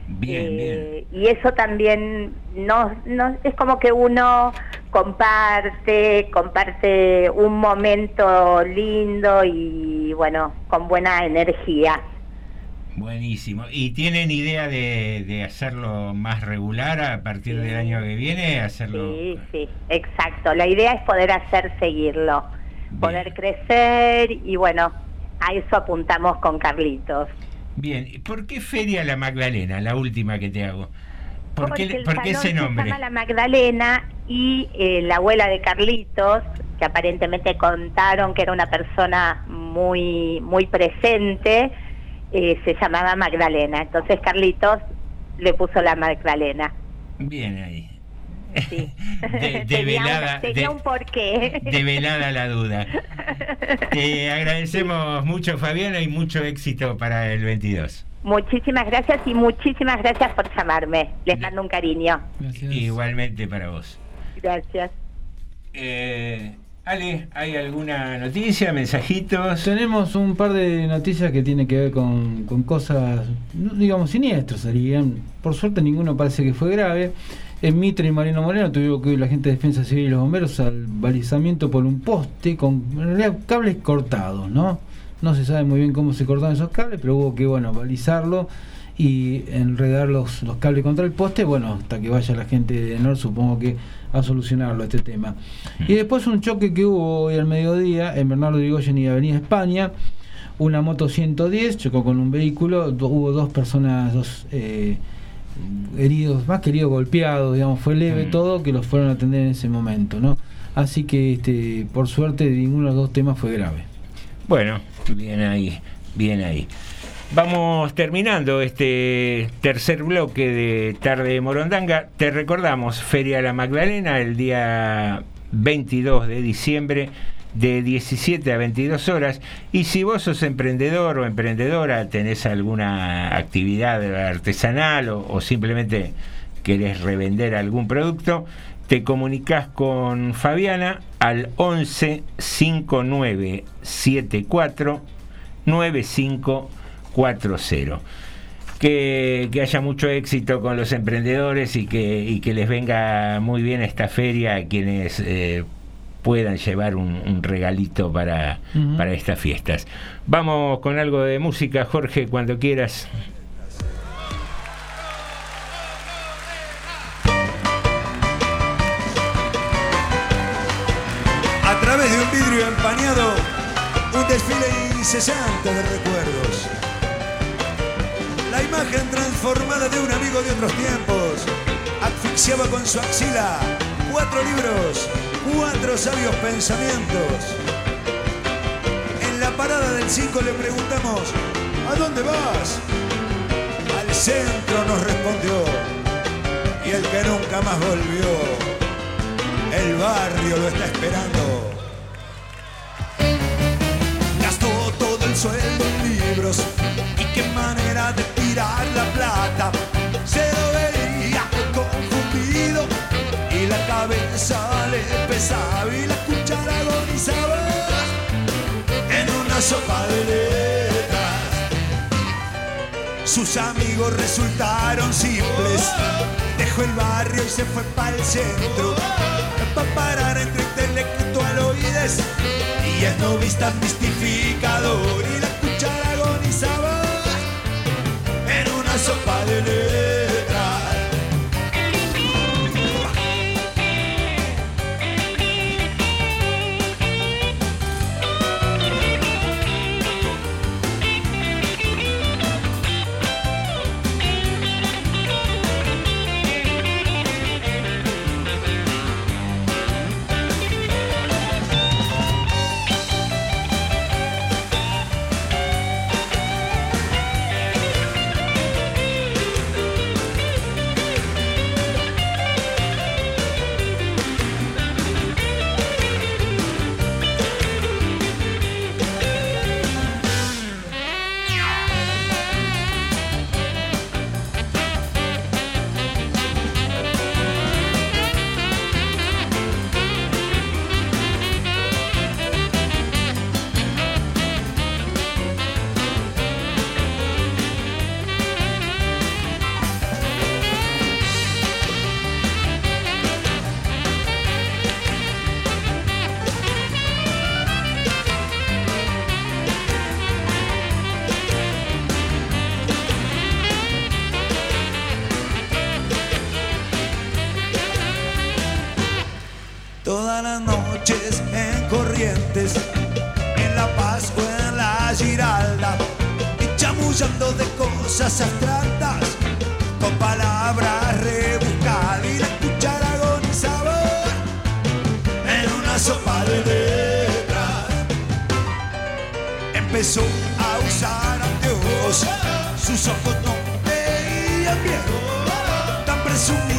Bien, Eh, Y eso también no, no es como que uno comparte, comparte un momento lindo y bueno, con buena energía. Buenísimo. ¿Y tienen idea de, de hacerlo más regular a partir del año que viene? Hacerlo. Sí, sí, exacto. La idea es poder hacer seguirlo, poder crecer y bueno, a eso apuntamos con Carlitos. Bien. ¿Por qué Feria La Magdalena? La última que te hago. ¿Por qué, Porque el por qué ese nombre? Se llama La Magdalena y eh, la abuela de Carlitos, que aparentemente contaron que era una persona muy, muy presente, eh, se llamaba Magdalena. Entonces Carlitos le puso la Magdalena. Bien ahí. Sí. <laughs> De, <laughs> una- velada, tenía de- un porqué. develada la duda. <laughs> Te agradecemos mucho, Fabiana, y mucho éxito para el 22. Muchísimas gracias y muchísimas gracias por llamarme. Les mando un cariño. Igualmente para vos. Gracias. Eh, Ale, ¿hay alguna noticia, mensajitos? Tenemos un par de noticias que tienen que ver con, cosas, digamos, siniestras serían. Por suerte ninguno parece que fue grave. En Mitre y Marino Moreno tuvieron que ir la gente de Defensa Civil y los bomberos al balizamiento por un poste con realidad, cables cortados, ¿no? No se sabe muy bien cómo se cortaron esos cables, pero hubo que, bueno, balizarlo y enredar los, los cables contra el poste, bueno, hasta que vaya la gente de NOR, supongo que a solucionarlo este tema. Y después un choque que hubo hoy al mediodía en Bernardo de Irigoyen y Avenida España, una moto 110 chocó con un vehículo, hubo dos personas, dos eh, heridos, más que heridos golpeados, digamos, fue leve todo, que los fueron a atender en ese momento, ¿no? Así que, este, por suerte, ninguno de los dos temas fue grave. Bueno, bien ahí, bien ahí. Vamos terminando este tercer bloque de Tarde de Morondanga. Te recordamos, Feria La Magdalena, el día 22 de diciembre, de 17 a 22 horas. Y si vos sos emprendedor o emprendedora, tenés alguna actividad artesanal o, simplemente querés revender algún producto, te comunicas con Fabiana al 11 59 74 9540. Que, que haya mucho éxito con los emprendedores y que, y que les venga muy bien esta feria a quienes eh, puedan llevar un, un regalito para, para estas fiestas. Vamos con algo de música, Jorge, cuando quieras. A través de un vidrio empañado, un desfile incesante de recuerdos. Transformada de un amigo de otros tiempos asfixiaba con su axila cuatro libros, cuatro sabios pensamientos. En la parada del 5 le preguntamos, ¿a dónde vas? Al centro nos respondió, y el que nunca más volvió. El barrio lo está esperando. Sueldo en libros. Y qué manera de tirar la plata. Se lo veía confundido. Y la cabeza le pesaba. Y la cuchara agonizaba. En una sopa de letras. Sus amigos resultaron simples. Dejó el barrio y se fue para el centro. Para parar entre intelectualoides y esnovistas mistificador. Y la cuchara agonizaba en una sopa de letras. Tan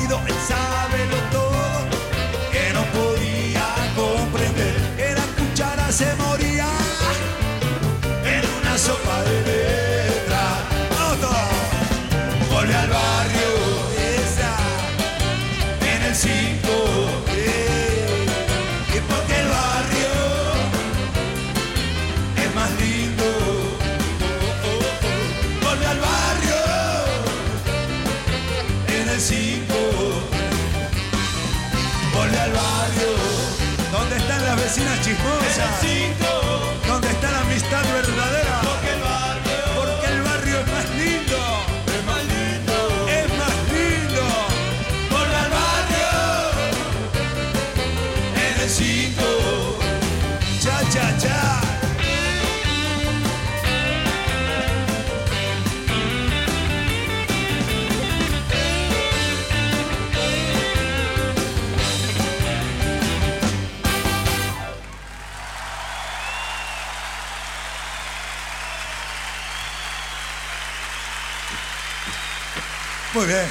Muy bien.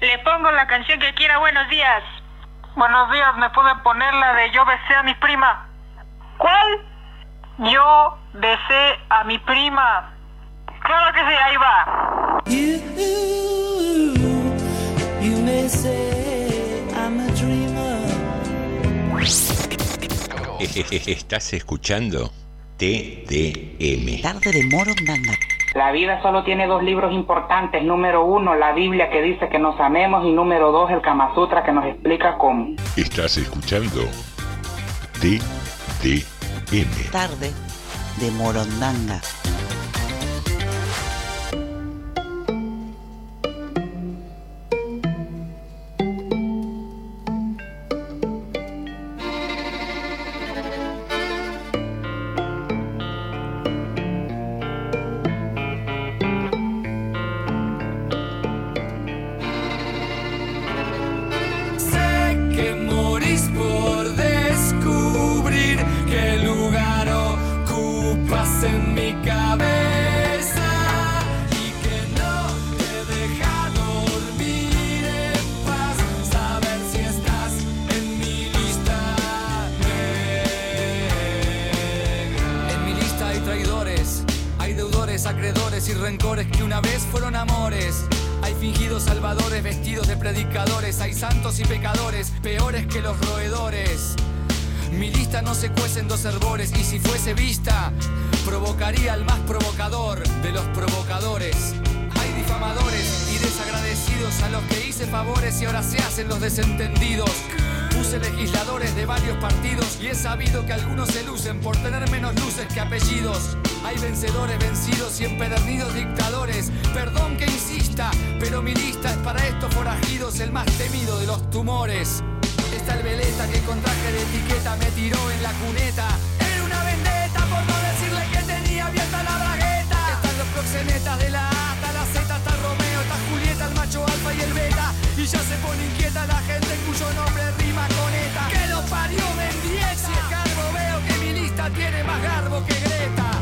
Le pongo la canción que quiera, buenos días. Buenos días, ¿me puede poner la de Yo besé a mi prima? ¿Cuál? Yo besé a mi prima. Claro que sí, ahí va. You may <laughs> Estás escuchando TDM. Tarde de Morondanga. La vida solo tiene dos libros importantes. Número uno, la Biblia que dice que nos amemos y número dos, el Kama Sutra que nos explica cómo. Estás escuchando TDM. Tarde de Morondanga. Y ya se pone inquieta la gente cuyo nombre rima con ETA. Que lo parió Mendieta. Si es cargo veo que mi lista tiene más garbo que Greta.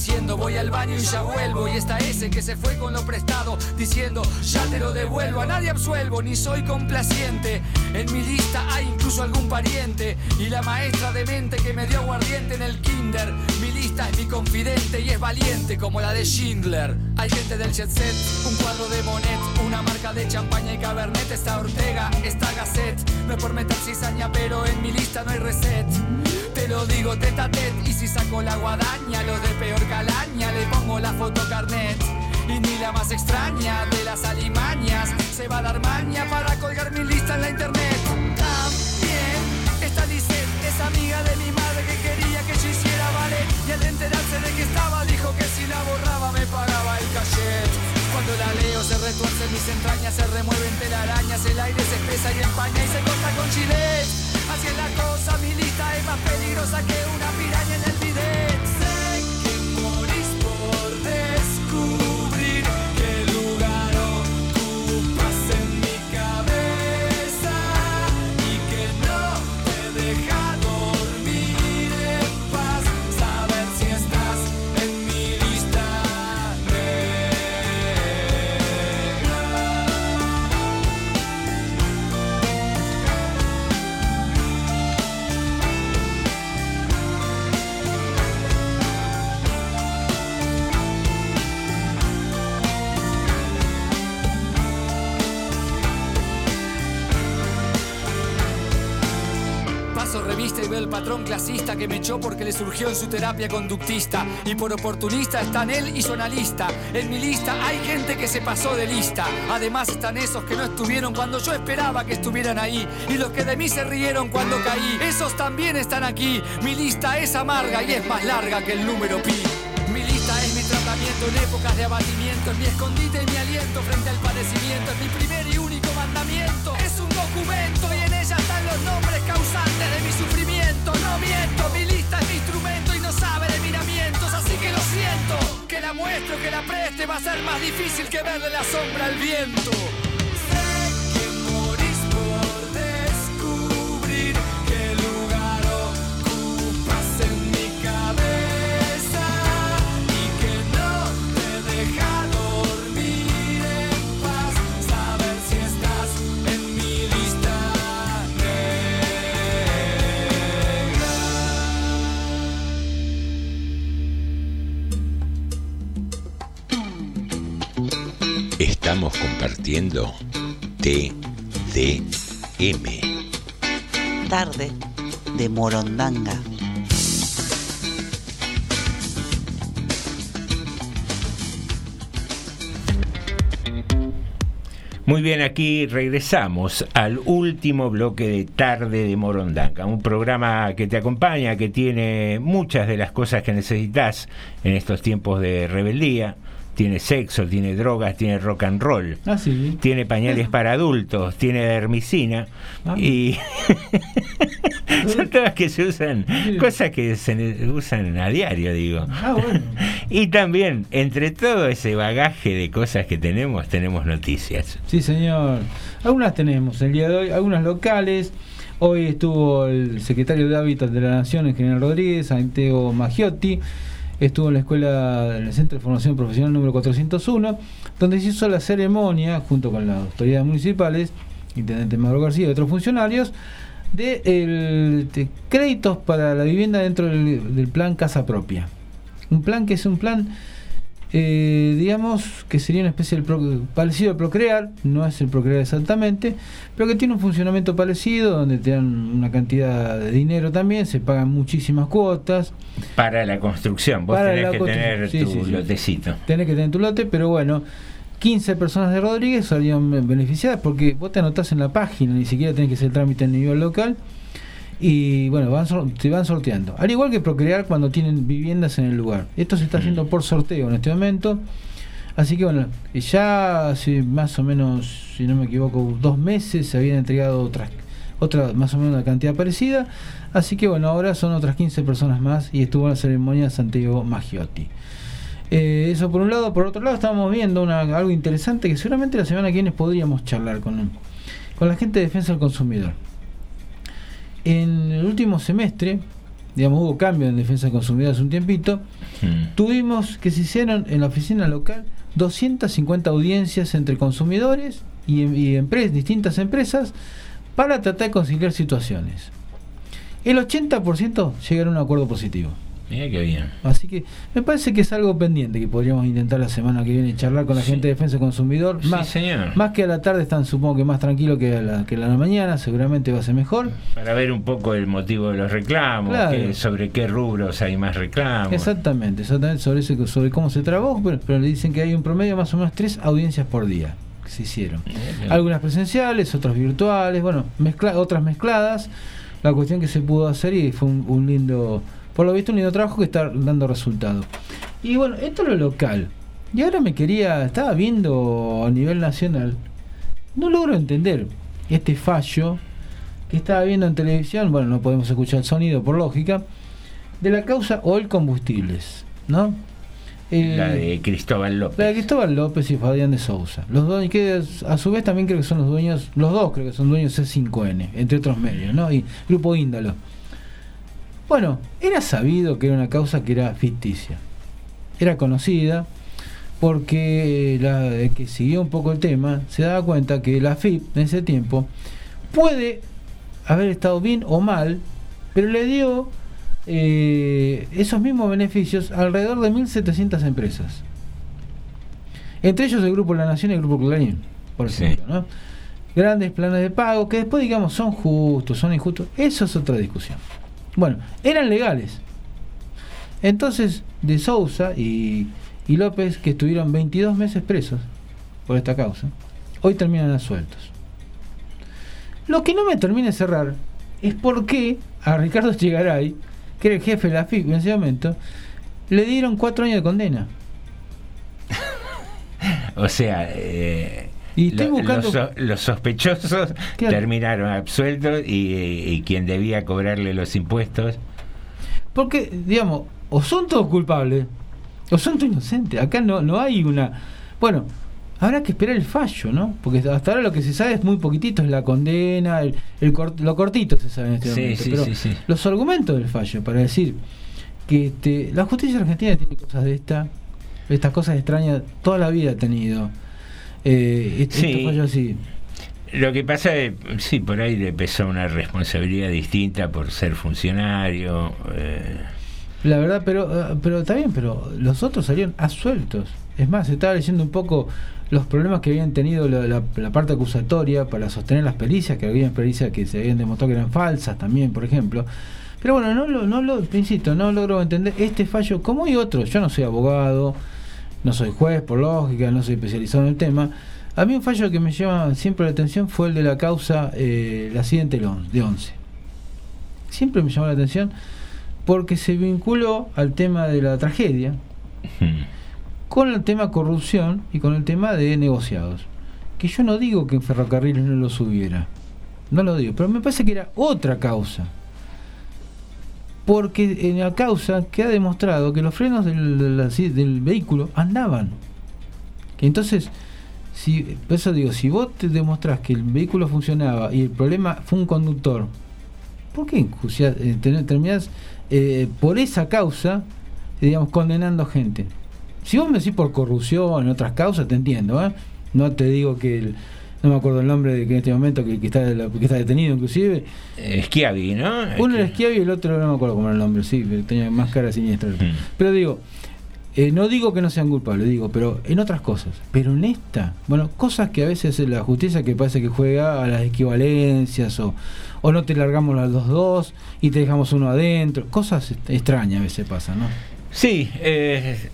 Diciendo voy al baño y ya vuelvo. Y está ese que se fue con lo prestado diciendo ya te lo devuelvo. A nadie absuelvo ni soy complaciente. En mi lista hay incluso algún pariente. Y la maestra de mente que me dio aguardiente en el kinder. Mi lista es mi confidente y es valiente como la de Schindler. Hay gente del jet set, un cuadro de Monet, una marca de champaña y cabernet. Está Ortega, está Gasset. No es por meter cizaña, pero en mi lista no hay reset. Lo digo tete a tete y si saco la guadaña, los de peor calaña, le pongo la foto carnet. Y ni la más extraña de las alimañas se va a dar maña para colgar mi lista en la internet. También está Lisette, es amiga de mi madre que quería que yo hiciera ballet. Y al enterarse de que estaba, dijo que si la borraba me pagaba el cachet. Cuando la leo se retuerce mis entrañas, se remueven telarañas, el aire se espesa y empaña y se corta con chilet. Así es la cosa, mi lista es más peligrosa que una piraña en el bidet. Patrón clasista que me echó porque le surgió en su terapia conductista. Y por oportunista están él y su analista. En mi lista hay gente que se pasó de lista. Además están esos que no estuvieron cuando yo esperaba que estuvieran ahí. Y los que de mí se rieron cuando caí. Esos también están aquí. Mi lista es amarga y es más larga que el número pi. Mi lista es mi tratamiento en épocas de abatimiento, es mi escondite y mi aliento frente al padecimiento, es mi primer y único mandamiento. Es un documento y en ella están los nombres causantes de mi sufrimiento. No miento, mi lista es mi instrumento y no sabe de miramientos, así que lo siento. Que la muestro, que la preste, va a ser más difícil que verle la sombra al viento. Estamos compartiendo TDM. Tarde de Morondanga. Muy bien, aquí regresamos al último bloque de Tarde de Morondanga, un programa que te acompaña, que tiene muchas de las cosas que necesitas en estos tiempos de rebeldía. Tiene sexo, tiene drogas, tiene rock and roll, Ah, sí. tiene pañales para adultos, tiene dermicina Ah. y <laughs> son todas que se usan, cosas que se usan a diario, digo. Ah, bueno. <laughs> Y también, entre todo ese bagaje de cosas que tenemos, tenemos noticias. Sí, señor. Algunas tenemos el día de hoy, algunas locales. Hoy estuvo el secretario de Hábitat de la Nación, el general Rodríguez, Santiago Maggiotti. Estuvo en la escuela, en el Centro de Formación Profesional número 401, donde se hizo la ceremonia, junto con las autoridades municipales, Intendente Mauro García y otros funcionarios, de, el- de créditos para la vivienda dentro del, del plan Casa Propia. Un plan que es un plan eh, digamos que sería una especie de parecido al Procrear, no es el Procrear exactamente, pero que tiene un funcionamiento parecido, donde te dan una cantidad de dinero también, se pagan muchísimas cuotas, Para la construcción, vos Para tenés que tener sí, tu sí, sí. lotecito. tenés que tener tu lote, pero bueno, 15 personas de Rodríguez salieron beneficiadas porque vos te anotás en la página, ni siquiera tenés que hacer el trámite a nivel local. Y bueno, van, te van sorteando. Al igual que Procrear cuando tienen viviendas en el lugar. Esto se está haciendo por sorteo en este momento. Así que bueno, ya hace más o menos, si no me equivoco, dos meses se habían entregado otras, otra más o menos una cantidad parecida. Así que bueno, ahora son otras 15 personas más y estuvo en la ceremonia Santiago Maggiotti. Eh, eso por un lado, por otro lado estábamos viendo una, algo interesante que seguramente la semana que viene podríamos charlar con, con la gente de defensa del consumidor. En el último semestre, digamos, hubo cambio en defensa del consumidor hace un tiempito, tuvimos que se hicieron en la oficina local 250 audiencias entre consumidores y, y empresas, distintas empresas para tratar de conciliar situaciones. El 80% llegaron a un acuerdo positivo. Mira qué bien. Así que me parece que es algo pendiente que podríamos intentar la semana que viene charlar con la gente de defensa del consumidor. Sí, más, señor. más que a la tarde están supongo que más tranquilo que a la, que a la mañana, seguramente va a ser mejor. Para ver un poco el motivo de los reclamos, Claro. qué- sobre qué rubros hay más reclamos. Exactamente, exactamente sobre, sobre cómo se trabajó, pero, pero le dicen que hay un promedio más o menos tres audiencias por día que se hicieron. Algunas presenciales, otras virtuales, bueno, mezcla, otras mezcladas. La cuestión que se pudo hacer y fue un, un lindo, por lo visto, un lindo trabajo que está dando resultado. Y bueno, esto es lo local. Y ahora me quería, estaba viendo a nivel nacional, no logro entender este fallo que estaba viendo en televisión, bueno, no podemos escuchar el sonido por lógica, de la causa Oil Combustibles, ¿no? Eh, La de Cristóbal López. la de Cristóbal López y Fabián de Sousa. Los dos, que a su vez también creo que son los dueños, los dos creo que son dueños de C5N, entre otros medios, ¿no? Y Grupo Índalo. Bueno, era sabido que era una causa que era ficticia. Era conocida porque la que siguió un poco el tema se daba cuenta que la FIP en ese tiempo puede haber estado bien o mal, pero le dio eh, esos mismos beneficios a alrededor de 1.700 empresas. Entre ellos el Grupo La Nación y el Grupo Clarín, por ejemplo. ¿no? Grandes planes de pago que después, digamos, son justos, son injustos. Eso es otra discusión. Bueno, eran legales. Entonces, de Sousa y, y López, que estuvieron 22 meses presos por esta causa, hoy terminan asueltos. Lo que no me termina de cerrar es por qué a Ricardo Chegaray, que era el jefe de la FIP en ese momento, le dieron cuatro años de condena. <laughs> O sea, eh, Y estoy lo- buscando- los, los sospechosos <laughs> Claro. terminaron absueltos y, y quien debía cobrarle los impuestos. Porque, digamos, o son todos culpables o son todos inocentes. Acá no, no hay una. Bueno, habrá que esperar el fallo, ¿no? Porque hasta ahora lo que se sabe es muy poquitito, es la condena, el, el cort- lo cortito se sabe en este Sí, momento. sí, pero sí, sí. los argumentos del fallo para decir que este, la justicia argentina tiene cosas de esta, estas cosas extrañas, toda la vida ha tenido. Eh, est- Sí. estos fallos así. Lo que pasa es, sí, por ahí le pesó una responsabilidad distinta por ser funcionario. eh, La verdad, pero, eh, pero está bien, pero los otros salieron asueltos. Es más, estaba leyendo un poco los problemas que habían tenido la, la- la parte acusatoria para sostener las pericias, que habían pericias que se habían demostrado que eran falsas también, por ejemplo. Pero bueno, no lo, no lo, insisto, no logro entender este fallo, como hay otros. Yo no soy abogado, no soy juez, por lógica, no soy especializado en el tema. A mí un fallo que me llama siempre la atención fue el de la causa, eh, el accidente de 11. Siempre me llamó la atención porque se vinculó al tema de la tragedia con el tema corrupción y con el tema de negociados. Que yo no digo que en ferrocarriles no los hubiera, no lo digo, pero me parece que era otra causa. Porque en la causa queda demostrado que los frenos del, del- vehículo andaban. Entonces, si, por eso digo, si vos te demostrás que el vehículo funcionaba y el problema fue un conductor, ¿por qué eh, terminás eh, por esa causa, digamos, condenando gente? Si vos me decís por corrupción, en otras causas, te entiendo, ¿eh? No te digo que, el- no me acuerdo el nombre de que en este momento, que, que está, que detenido inclusive. Schiavi, ¿no? Uno era Schiavi y el otro no me acuerdo cómo era el nombre, sí, pero tenía más cara siniestra. Pero digo, eh, no digo que no sean culpables, digo, pero en otras cosas. Pero en esta, bueno, cosas que a veces la justicia que parece que juega a las equivalencias o, o no te largamos las dos dos y te dejamos uno adentro. Cosas extrañas a veces pasan, ¿no? Sí, eh,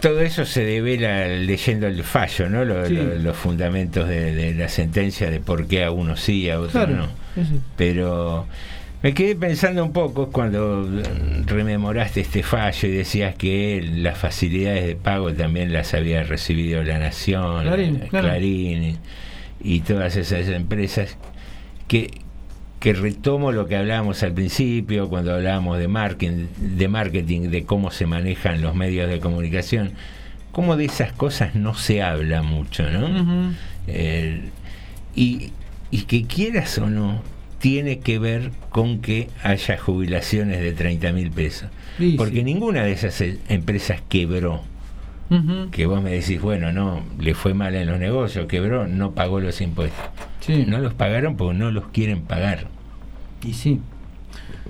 todo eso se devela leyendo el fallo, ¿no? Lo- Sí. lo- los fundamentos de, de la sentencia de por qué a uno sí, a otro Claro, no. Pero me quedé pensando un poco cuando rememoraste este fallo y decías que las facilidades de pago también las había recibido la Nación, Clarín. Clarín y, y todas esas empresas que que retomo lo que hablábamos al principio cuando hablábamos de marketing, de marketing, de cómo se manejan los medios de comunicación, cómo de esas cosas no se habla mucho, ¿no? Eh, y, y que quieras o no, tiene que ver con que haya jubilaciones de 30 mil pesos. Sí, Porque sí. ninguna de esas eh, empresas quebró. Que vos me decís, bueno, no, le fue mal en los negocios, quebró, no pagó los impuestos. Sí. No los pagaron porque no los quieren pagar. Y sí.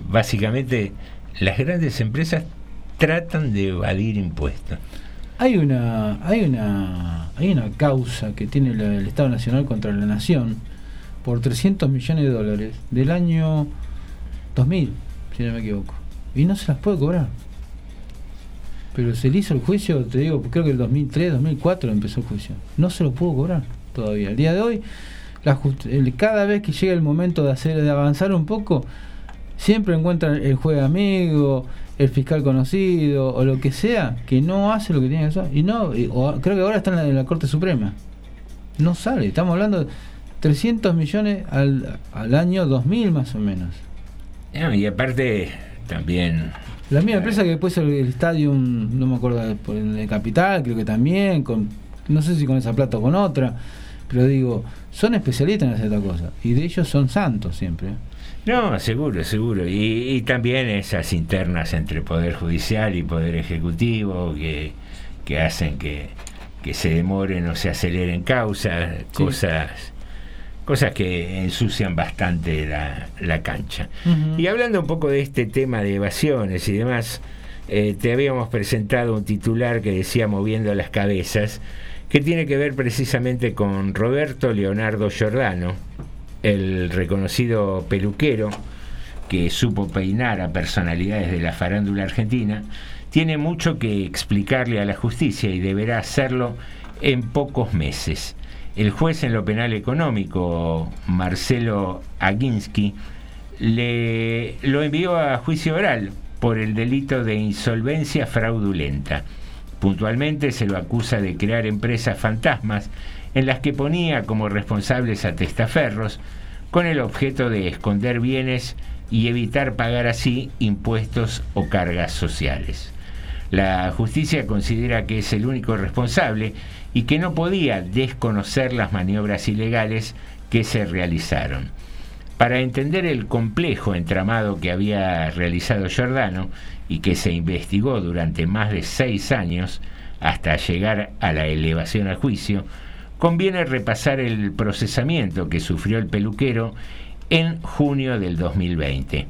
Básicamente, las grandes empresas tratan de evadir impuestos. Hay una, hay una, hay una causa que tiene la- el Estado Nacional contra la Nación por 300 millones de dólares del año 2000, si no me equivoco, y no se las puede cobrar. Pero se le hizo el juicio, te digo, creo que el 2003, 2004 empezó el juicio. No se lo pudo cobrar todavía. El día de hoy, el- cada vez que llega el momento de hacer, de avanzar un poco, siempre encuentran el juez amigo, el fiscal conocido o lo que sea que no hace lo que tiene que hacer. Y no, creo que ahora está en la, Corte Suprema. No sale, estamos hablando de 300 millones al, al año 2000 más o menos. No, y aparte también La misma empresa que después el, el estadio, no me acuerdo, por el Capital, creo que también, con no sé si con esa plata o con otra, pero digo, son especialistas en hacer esta cosa. Y de ellos son santos siempre. No, seguro, seguro. Y, y también esas internas entre Poder Judicial y Poder Ejecutivo que, que hacen que, que se demoren o se aceleren causas, cosas, cosas que ensucian bastante la, la cancha. Y hablando un poco de este tema de evasiones y demás, eh, te habíamos presentado un titular que decía moviendo las cabezas, que tiene que ver precisamente con Roberto Leonardo Giordano, el reconocido peluquero que supo peinar a personalidades de la farándula argentina, tiene mucho que explicarle a la justicia y deberá hacerlo en pocos meses. El juez en lo penal económico, Marcelo Aginsky, le lo envió a juicio oral por el delito de insolvencia fraudulenta. Puntualmente se lo acusa de crear empresas fantasmas en las que ponía como responsables a testaferros con el objeto de esconder bienes y evitar pagar así impuestos o cargas sociales. La justicia considera que es el único responsable y que no podía desconocer las maniobras ilegales que se realizaron. Para entender el complejo entramado que había realizado Giordano y que se investigó durante más de seis años hasta llegar a la elevación al juicio, conviene repasar el procesamiento que sufrió el peluquero en junio del 2020.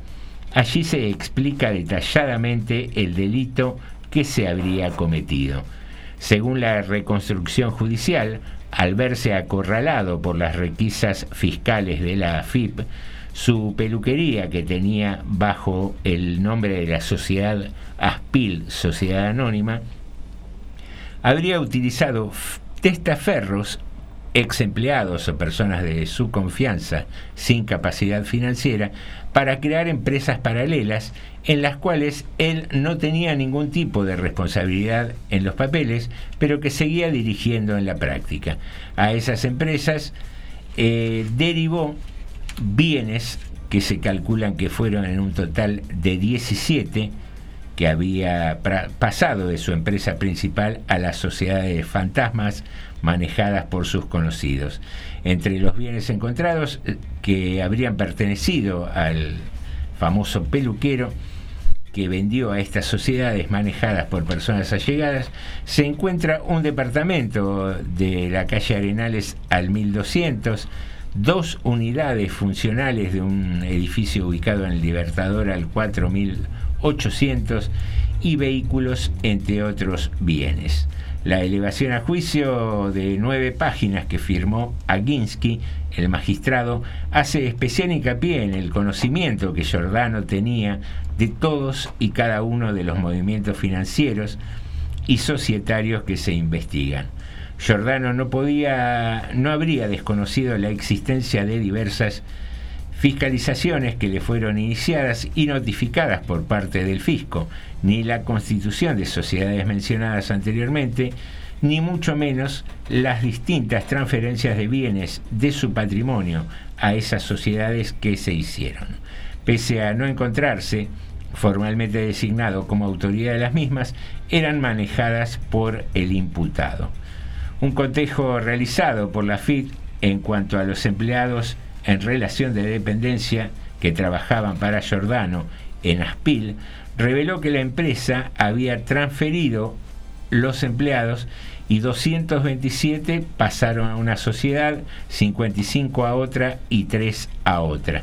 Allí se explica detalladamente el delito que se habría cometido. Según la reconstrucción judicial, al verse acorralado por las requisas fiscales de la AFIP, su peluquería, que tenía bajo el nombre de la sociedad Aspil, Sociedad Anónima, habría utilizado testaferros, ex empleados o personas de su confianza sin capacidad financiera, para crear empresas paralelas en las cuales él no tenía ningún tipo de responsabilidad en los papeles, pero que seguía dirigiendo en la práctica. A esas empresas eh, derivó bienes que se calculan que fueron en un total de 17 que había pasado de su empresa principal a las sociedades fantasmas manejadas por sus conocidos. Entre los bienes encontrados eh, que habrían pertenecido al famoso peluquero que vendió a estas sociedades manejadas por personas allegadas, se encuentra un departamento de la calle Arenales al 1200, dos unidades funcionales de un edificio ubicado en el Libertador al 4800 y vehículos, entre otros bienes. La elevación a juicio de nueve páginas que firmó Aginsky, el magistrado, hace especial hincapié en el conocimiento que Giordano tenía de todos y cada uno de los movimientos financieros y societarios que se investigan. Giordano no podía, no habría desconocido la existencia de diversas fiscalizaciones que le fueron iniciadas y notificadas por parte del fisco, ni la constitución de sociedades mencionadas anteriormente, ni mucho menos las distintas transferencias de bienes de su patrimonio a esas sociedades que se hicieron. Pese a no encontrarse formalmente designado como autoridad de las mismas, eran manejadas por el imputado. Un cotejo realizado por la FIT en cuanto a los empleados en relación de dependencia que trabajaban para Giordano en Aspil reveló que la empresa había transferido los empleados y 227 pasaron a una sociedad, 55 a otra y 3 a otra.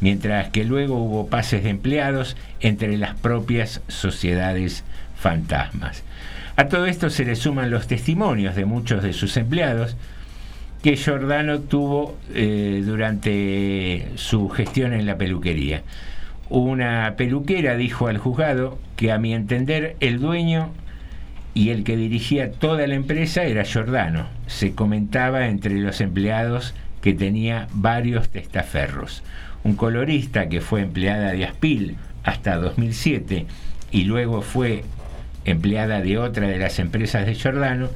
mientras que luego hubo pases de empleados entre las propias sociedades fantasmas. A todo esto se le suman los testimonios de muchos de sus empleados que Giordano tuvo eh, durante su gestión en la peluquería. Una peluquera dijo al juzgado que a mi entender el dueño y el que dirigía toda la empresa era Giordano. Se comentaba entre los empleados que tenía varios testaferros. Un colorista que fue empleada de Aspil hasta 2007 y luego fue empleada de otra de las empresas de Giordano,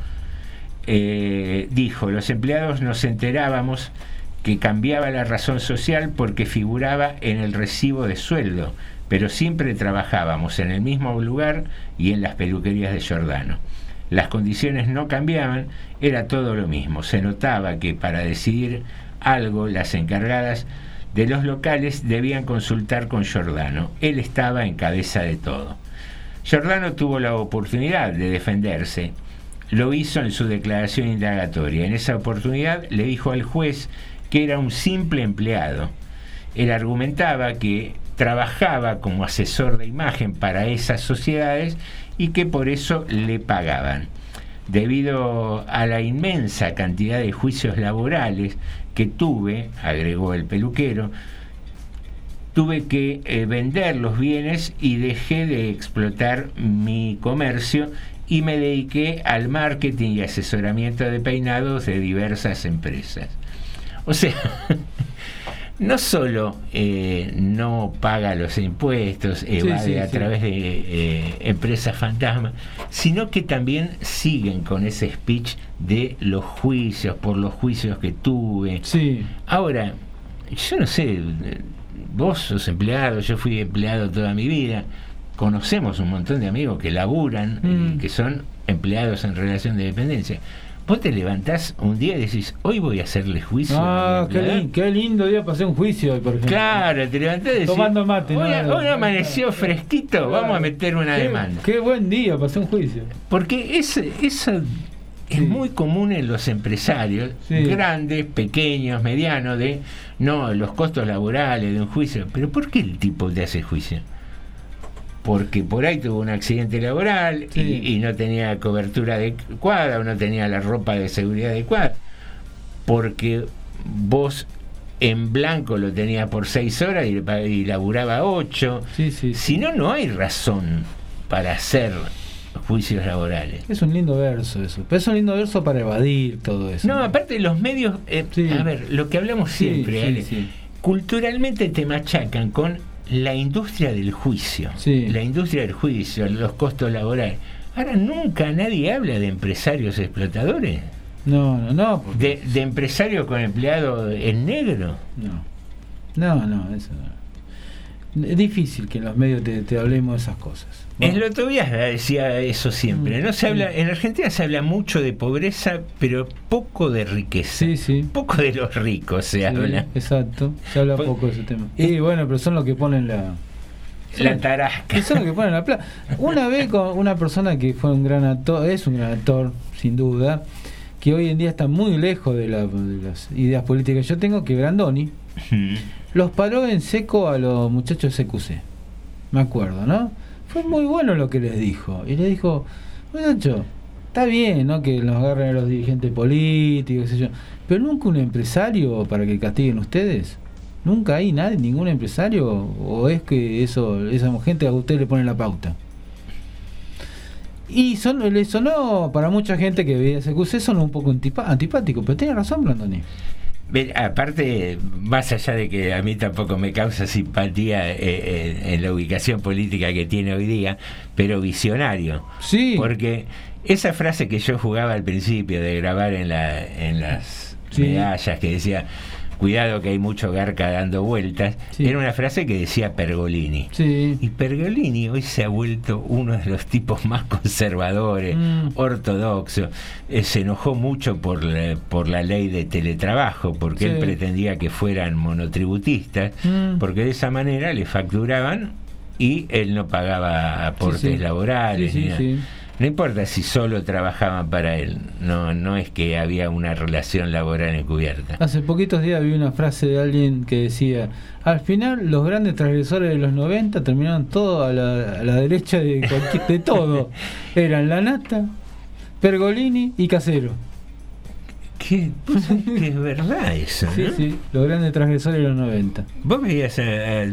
eh, dijo, los empleados nos enterábamos que cambiaba la razón social porque figuraba en el recibo de sueldo, pero siempre trabajábamos en el mismo lugar y en las peluquerías de Giordano. Las condiciones no cambiaban, era todo lo mismo. Se notaba que para decidir algo las encargadas de los locales debían consultar con Giordano. Él estaba en cabeza de todo. Giordano tuvo la oportunidad de defenderse. Lo hizo en su declaración indagatoria. En esa oportunidad le dijo al juez que era un simple empleado. Él argumentaba que trabajaba como asesor de imagen para esas sociedades y que por eso le pagaban. Debido a la inmensa cantidad de juicios laborales que tuve, agregó el peluquero, tuve que eh, vender los bienes y dejé de explotar mi comercio y me dediqué al marketing y asesoramiento de peinados de diversas empresas. O sea, <laughs> no solo eh, no paga los impuestos, evade sí, a sí. través de eh, empresas fantasma, sino que también siguen con ese speech de los juicios, por los juicios que tuve. Ahora, yo no sé, vos sos empleado, yo fui empleado toda mi vida, conocemos un montón de amigos que laburan, Mm. que son empleados en relación de dependencia. Vos te levantás un día y decís, hoy voy a hacerle juicio. Ah, qué, empleado". lin- qué lindo día pasé un juicio hoy, por ejemplo. Claro, te levantás y decís, Tomando mate, hoy, ¿no? hoy amaneció fresquito, vamos a meter una Qué- demanda. Qué buen día, pasé un juicio. Porque es, eso es muy común en los empresarios, Sí. grandes, pequeños, medianos, de no, los costos laborales de un juicio. Pero ¿por qué el tipo te hace juicio? Porque por ahí tuvo un accidente laboral y, y no tenía cobertura adecuada o no tenía la ropa de seguridad adecuada. Porque vos en blanco lo tenías por seis horas y, laburaba ocho. Si no, no hay razón para hacer juicios laborales. Es un lindo verso eso. Pero es un lindo verso para evadir todo eso. No, aparte los medios, eh, a ver, lo que hablamos siempre, Ale, culturalmente te machacan con la industria del juicio, la industria del juicio, los costos laborales. Ahora nunca nadie habla de empresarios explotadores, No, no, no. de, de empresarios con empleado en negro. No, no, eso no. Es difícil que en los medios te, te hablemos de esas cosas. El otro día decía eso siempre. No se habla, en Argentina se habla mucho de pobreza, pero poco de riqueza. Poco de los ricos se Sí, habla. Exacto, se habla poco de ese tema. Y bueno, pero son los que ponen la. La tarasca. Son los que ponen la plata. Una vez <laughs> con una persona que fue un gran actor, es un gran actor, sin duda, que hoy en día está muy lejos de, la- de las ideas políticas que yo tengo, que Grandoni los paró en seco a los muchachos de CQC. Me acuerdo, ¿no? Fue muy bueno lo que les dijo. Y les dijo, muchacho, está bien, ¿no? Que nos agarren a los dirigentes políticos. Pero nunca un empresario para que castiguen ustedes. Nunca hay nadie, ningún empresario. O es que eso, esa gente a usted le pone la pauta. Y son, le sonó para mucha gente que veía CQC, son un poco antipático, pero tiene razón, Brandoni. Aparte, más allá de que a mí tampoco me causa simpatía eh, eh, en la ubicación política que tiene hoy día, pero visionario. Sí. Porque esa frase que yo jugaba al principio de grabar en, la, en las Sí. medallas que decía, cuidado que hay mucho garca dando vueltas, era una frase que decía Pergolini. Y Pergolini hoy se ha vuelto uno de los tipos más conservadores, Mm. ortodoxos. Eh, se enojó mucho por la, por la ley de teletrabajo, porque Sí. él pretendía que fueran monotributistas, Mm. porque de esa manera le facturaban y él no pagaba aportes laborales. Ni nada. No importa si solo trabajaban para él, no, no es que había una relación laboral encubierta. Hace poquitos días vi una frase de alguien que decía, al final los grandes transgresores de los 90 terminaron todo a la, a la derecha de, cualquier- de todo. <laughs> Eran Lanata, Pergolini y Casero. ¿Qué? que es verdad eso, Sí, ¿no? sí, los grandes transgresores de los 90. Vos veías a, a- a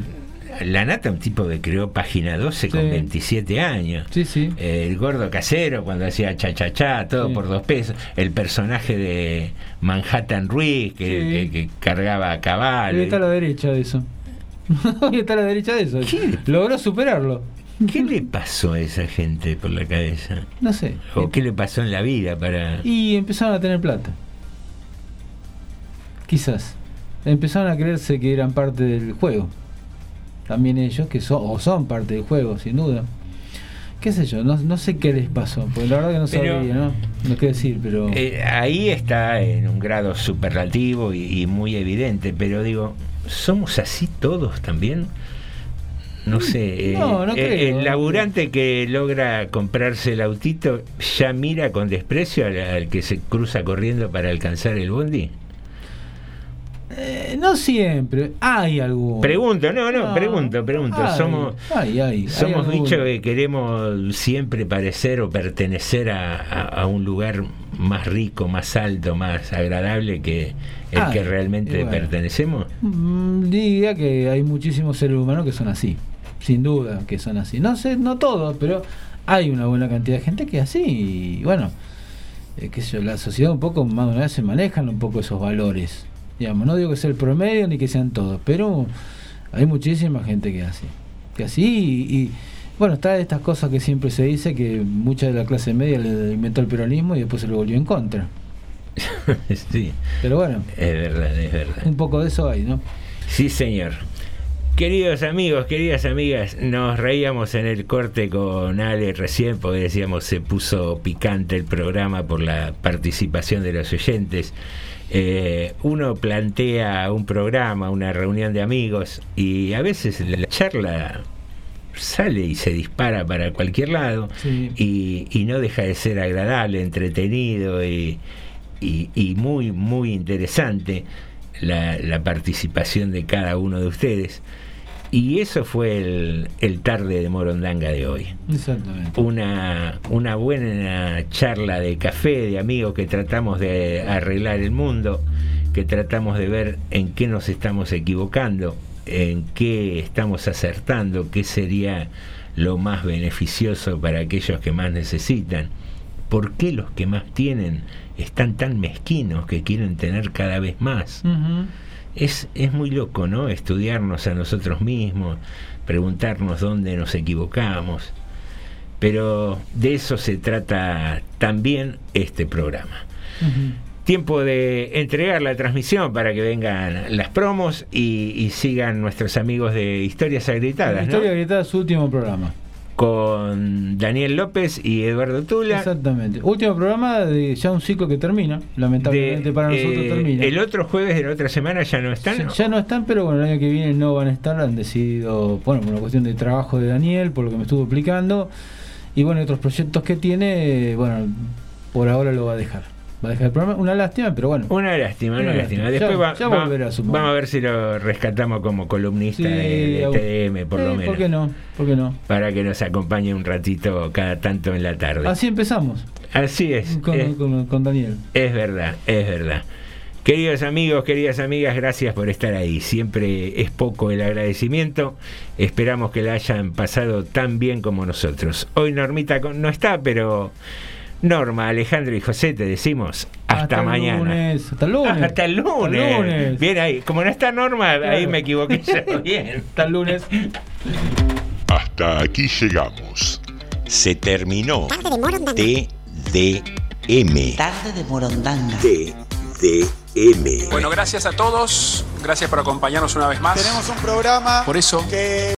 la nata, un tipo que creó Página 12 con Sí. 27 años. Sí, sí. El gordo casero cuando hacía cha cha cha, todo por dos pesos. El personaje de Manhattan Ruiz que, Sí. que- que cargaba a caballo. Está a la derecha de eso. Hoy <laughs> está a la derecha de eso. Logró superarlo. ¿Qué le pasó a esa gente por la cabeza? No sé. ¿O qué le pasó en la vida para.? Y empezaron a tener plata. Quizás. Empezaron a creerse que eran parte del juego. También ellos, que son, o son parte del juego, sin duda. ¿Qué sé yo? No, no sé qué les pasó. Porque la verdad que no Pero- sabía, ¿no? No qué decir, pero. Eh, ahí está en un grado superlativo y, y muy evidente, pero digo, ¿somos así todos también? No sé, eh, No, no eh, creo. el laburante que logra comprarse el autito ya mira con desprecio al, al que se cruza corriendo para alcanzar el bondi. Eh, no siempre. Hay algo. Pregunto, no, no, No. pregunto, pregunto. Ay, somos ay, ay, hay somos bichos que queremos siempre parecer o pertenecer a, a- a un lugar más rico, más alto, más agradable que el Ay, que realmente bueno. pertenecemos. Mm, diría que hay muchísimos seres humanos que son así. Sin duda que son así. No sé, no todos, pero hay una buena cantidad de gente que es así. Y bueno, eh, yo, la sociedad un poco más una vez se manejan un poco esos valores. Digamos, no digo que sea el promedio ni que sean todos, pero hay muchísima gente que así. Que así y, y, bueno, está estas cosas que siempre se dice que mucha de la clase media le inventó el peronismo y después se lo volvió en contra. <laughs> sí, Pero bueno, es verdad, es verdad. un poco de eso hay, ¿no? Sí, señor. Queridos amigos, queridas amigas, nos reíamos en el corte con Ale recién porque decíamos se puso picante el programa por la participación de los oyentes. Eh, uno plantea un programa, una reunión de amigos y a veces la charla sale y se dispara para cualquier lado Sí. y, y no deja de ser agradable, entretenido y, y- y muy, muy interesante la, la participación de cada uno de ustedes. Y eso fue el, el tarde de Morondanga de hoy. Exactamente. Una, una buena charla de café, de amigos que tratamos de arreglar el mundo, que tratamos de ver en qué nos estamos equivocando, en qué estamos acertando, qué sería lo más beneficioso para aquellos que más necesitan. ¿Por qué los que más tienen están tan mezquinos que quieren tener cada vez más? Es, es muy loco, ¿no? Estudiarnos a nosotros mismos, preguntarnos dónde nos equivocamos. Pero de eso se trata también este programa. Tiempo de entregar la transmisión para que vengan las promos y, y sigan nuestros amigos de Historias Agritadas, ¿no? Historia gritada su último programa. Con Daniel López y Eduardo Tula. Exactamente. Último programa de ya un ciclo que termina. Lamentablemente De- para nosotros eh, termina. El otro jueves de la otra semana ya no están. Ya, ya no están, pero bueno, el año que viene no van a estar. Han decidido, bueno, por una cuestión de trabajo de Daniel, por lo que me estuvo explicando. Y bueno, otros proyectos que tiene, eh, bueno, por ahora lo va a dejar. Va a dejar el programa. Una lástima, pero bueno. Una lástima, una, Una lástima. lástima. Después Ya- va- ya va- vamos a ver si lo rescatamos como columnista Sí, de, de TDM, por Eh, lo menos. ¿Por qué no? ¿Por qué no? Para que nos acompañe un ratito cada tanto en la tarde. Así empezamos Así es. con, es, con- con Daniel. es verdad, es verdad. Queridos amigos, queridas amigas, gracias por estar ahí. Siempre es poco el agradecimiento. Esperamos que la hayan pasado tan bien como nosotros. Hoy Normita no está, pero Norma, Alejandro y José te decimos hasta, el mañana. lunes. Hasta el lunes. Ah, hasta el lunes. Hasta el lunes. Bien ahí. Como no está Norma, ahí me equivoqué yo. <laughs> Bien. Hasta el lunes. Hasta aquí llegamos. Se terminó TDM. Tarde de Morondanga. TDM. Bueno, gracias a todos. Gracias por acompañarnos una vez más. Tenemos un programa Por eso. que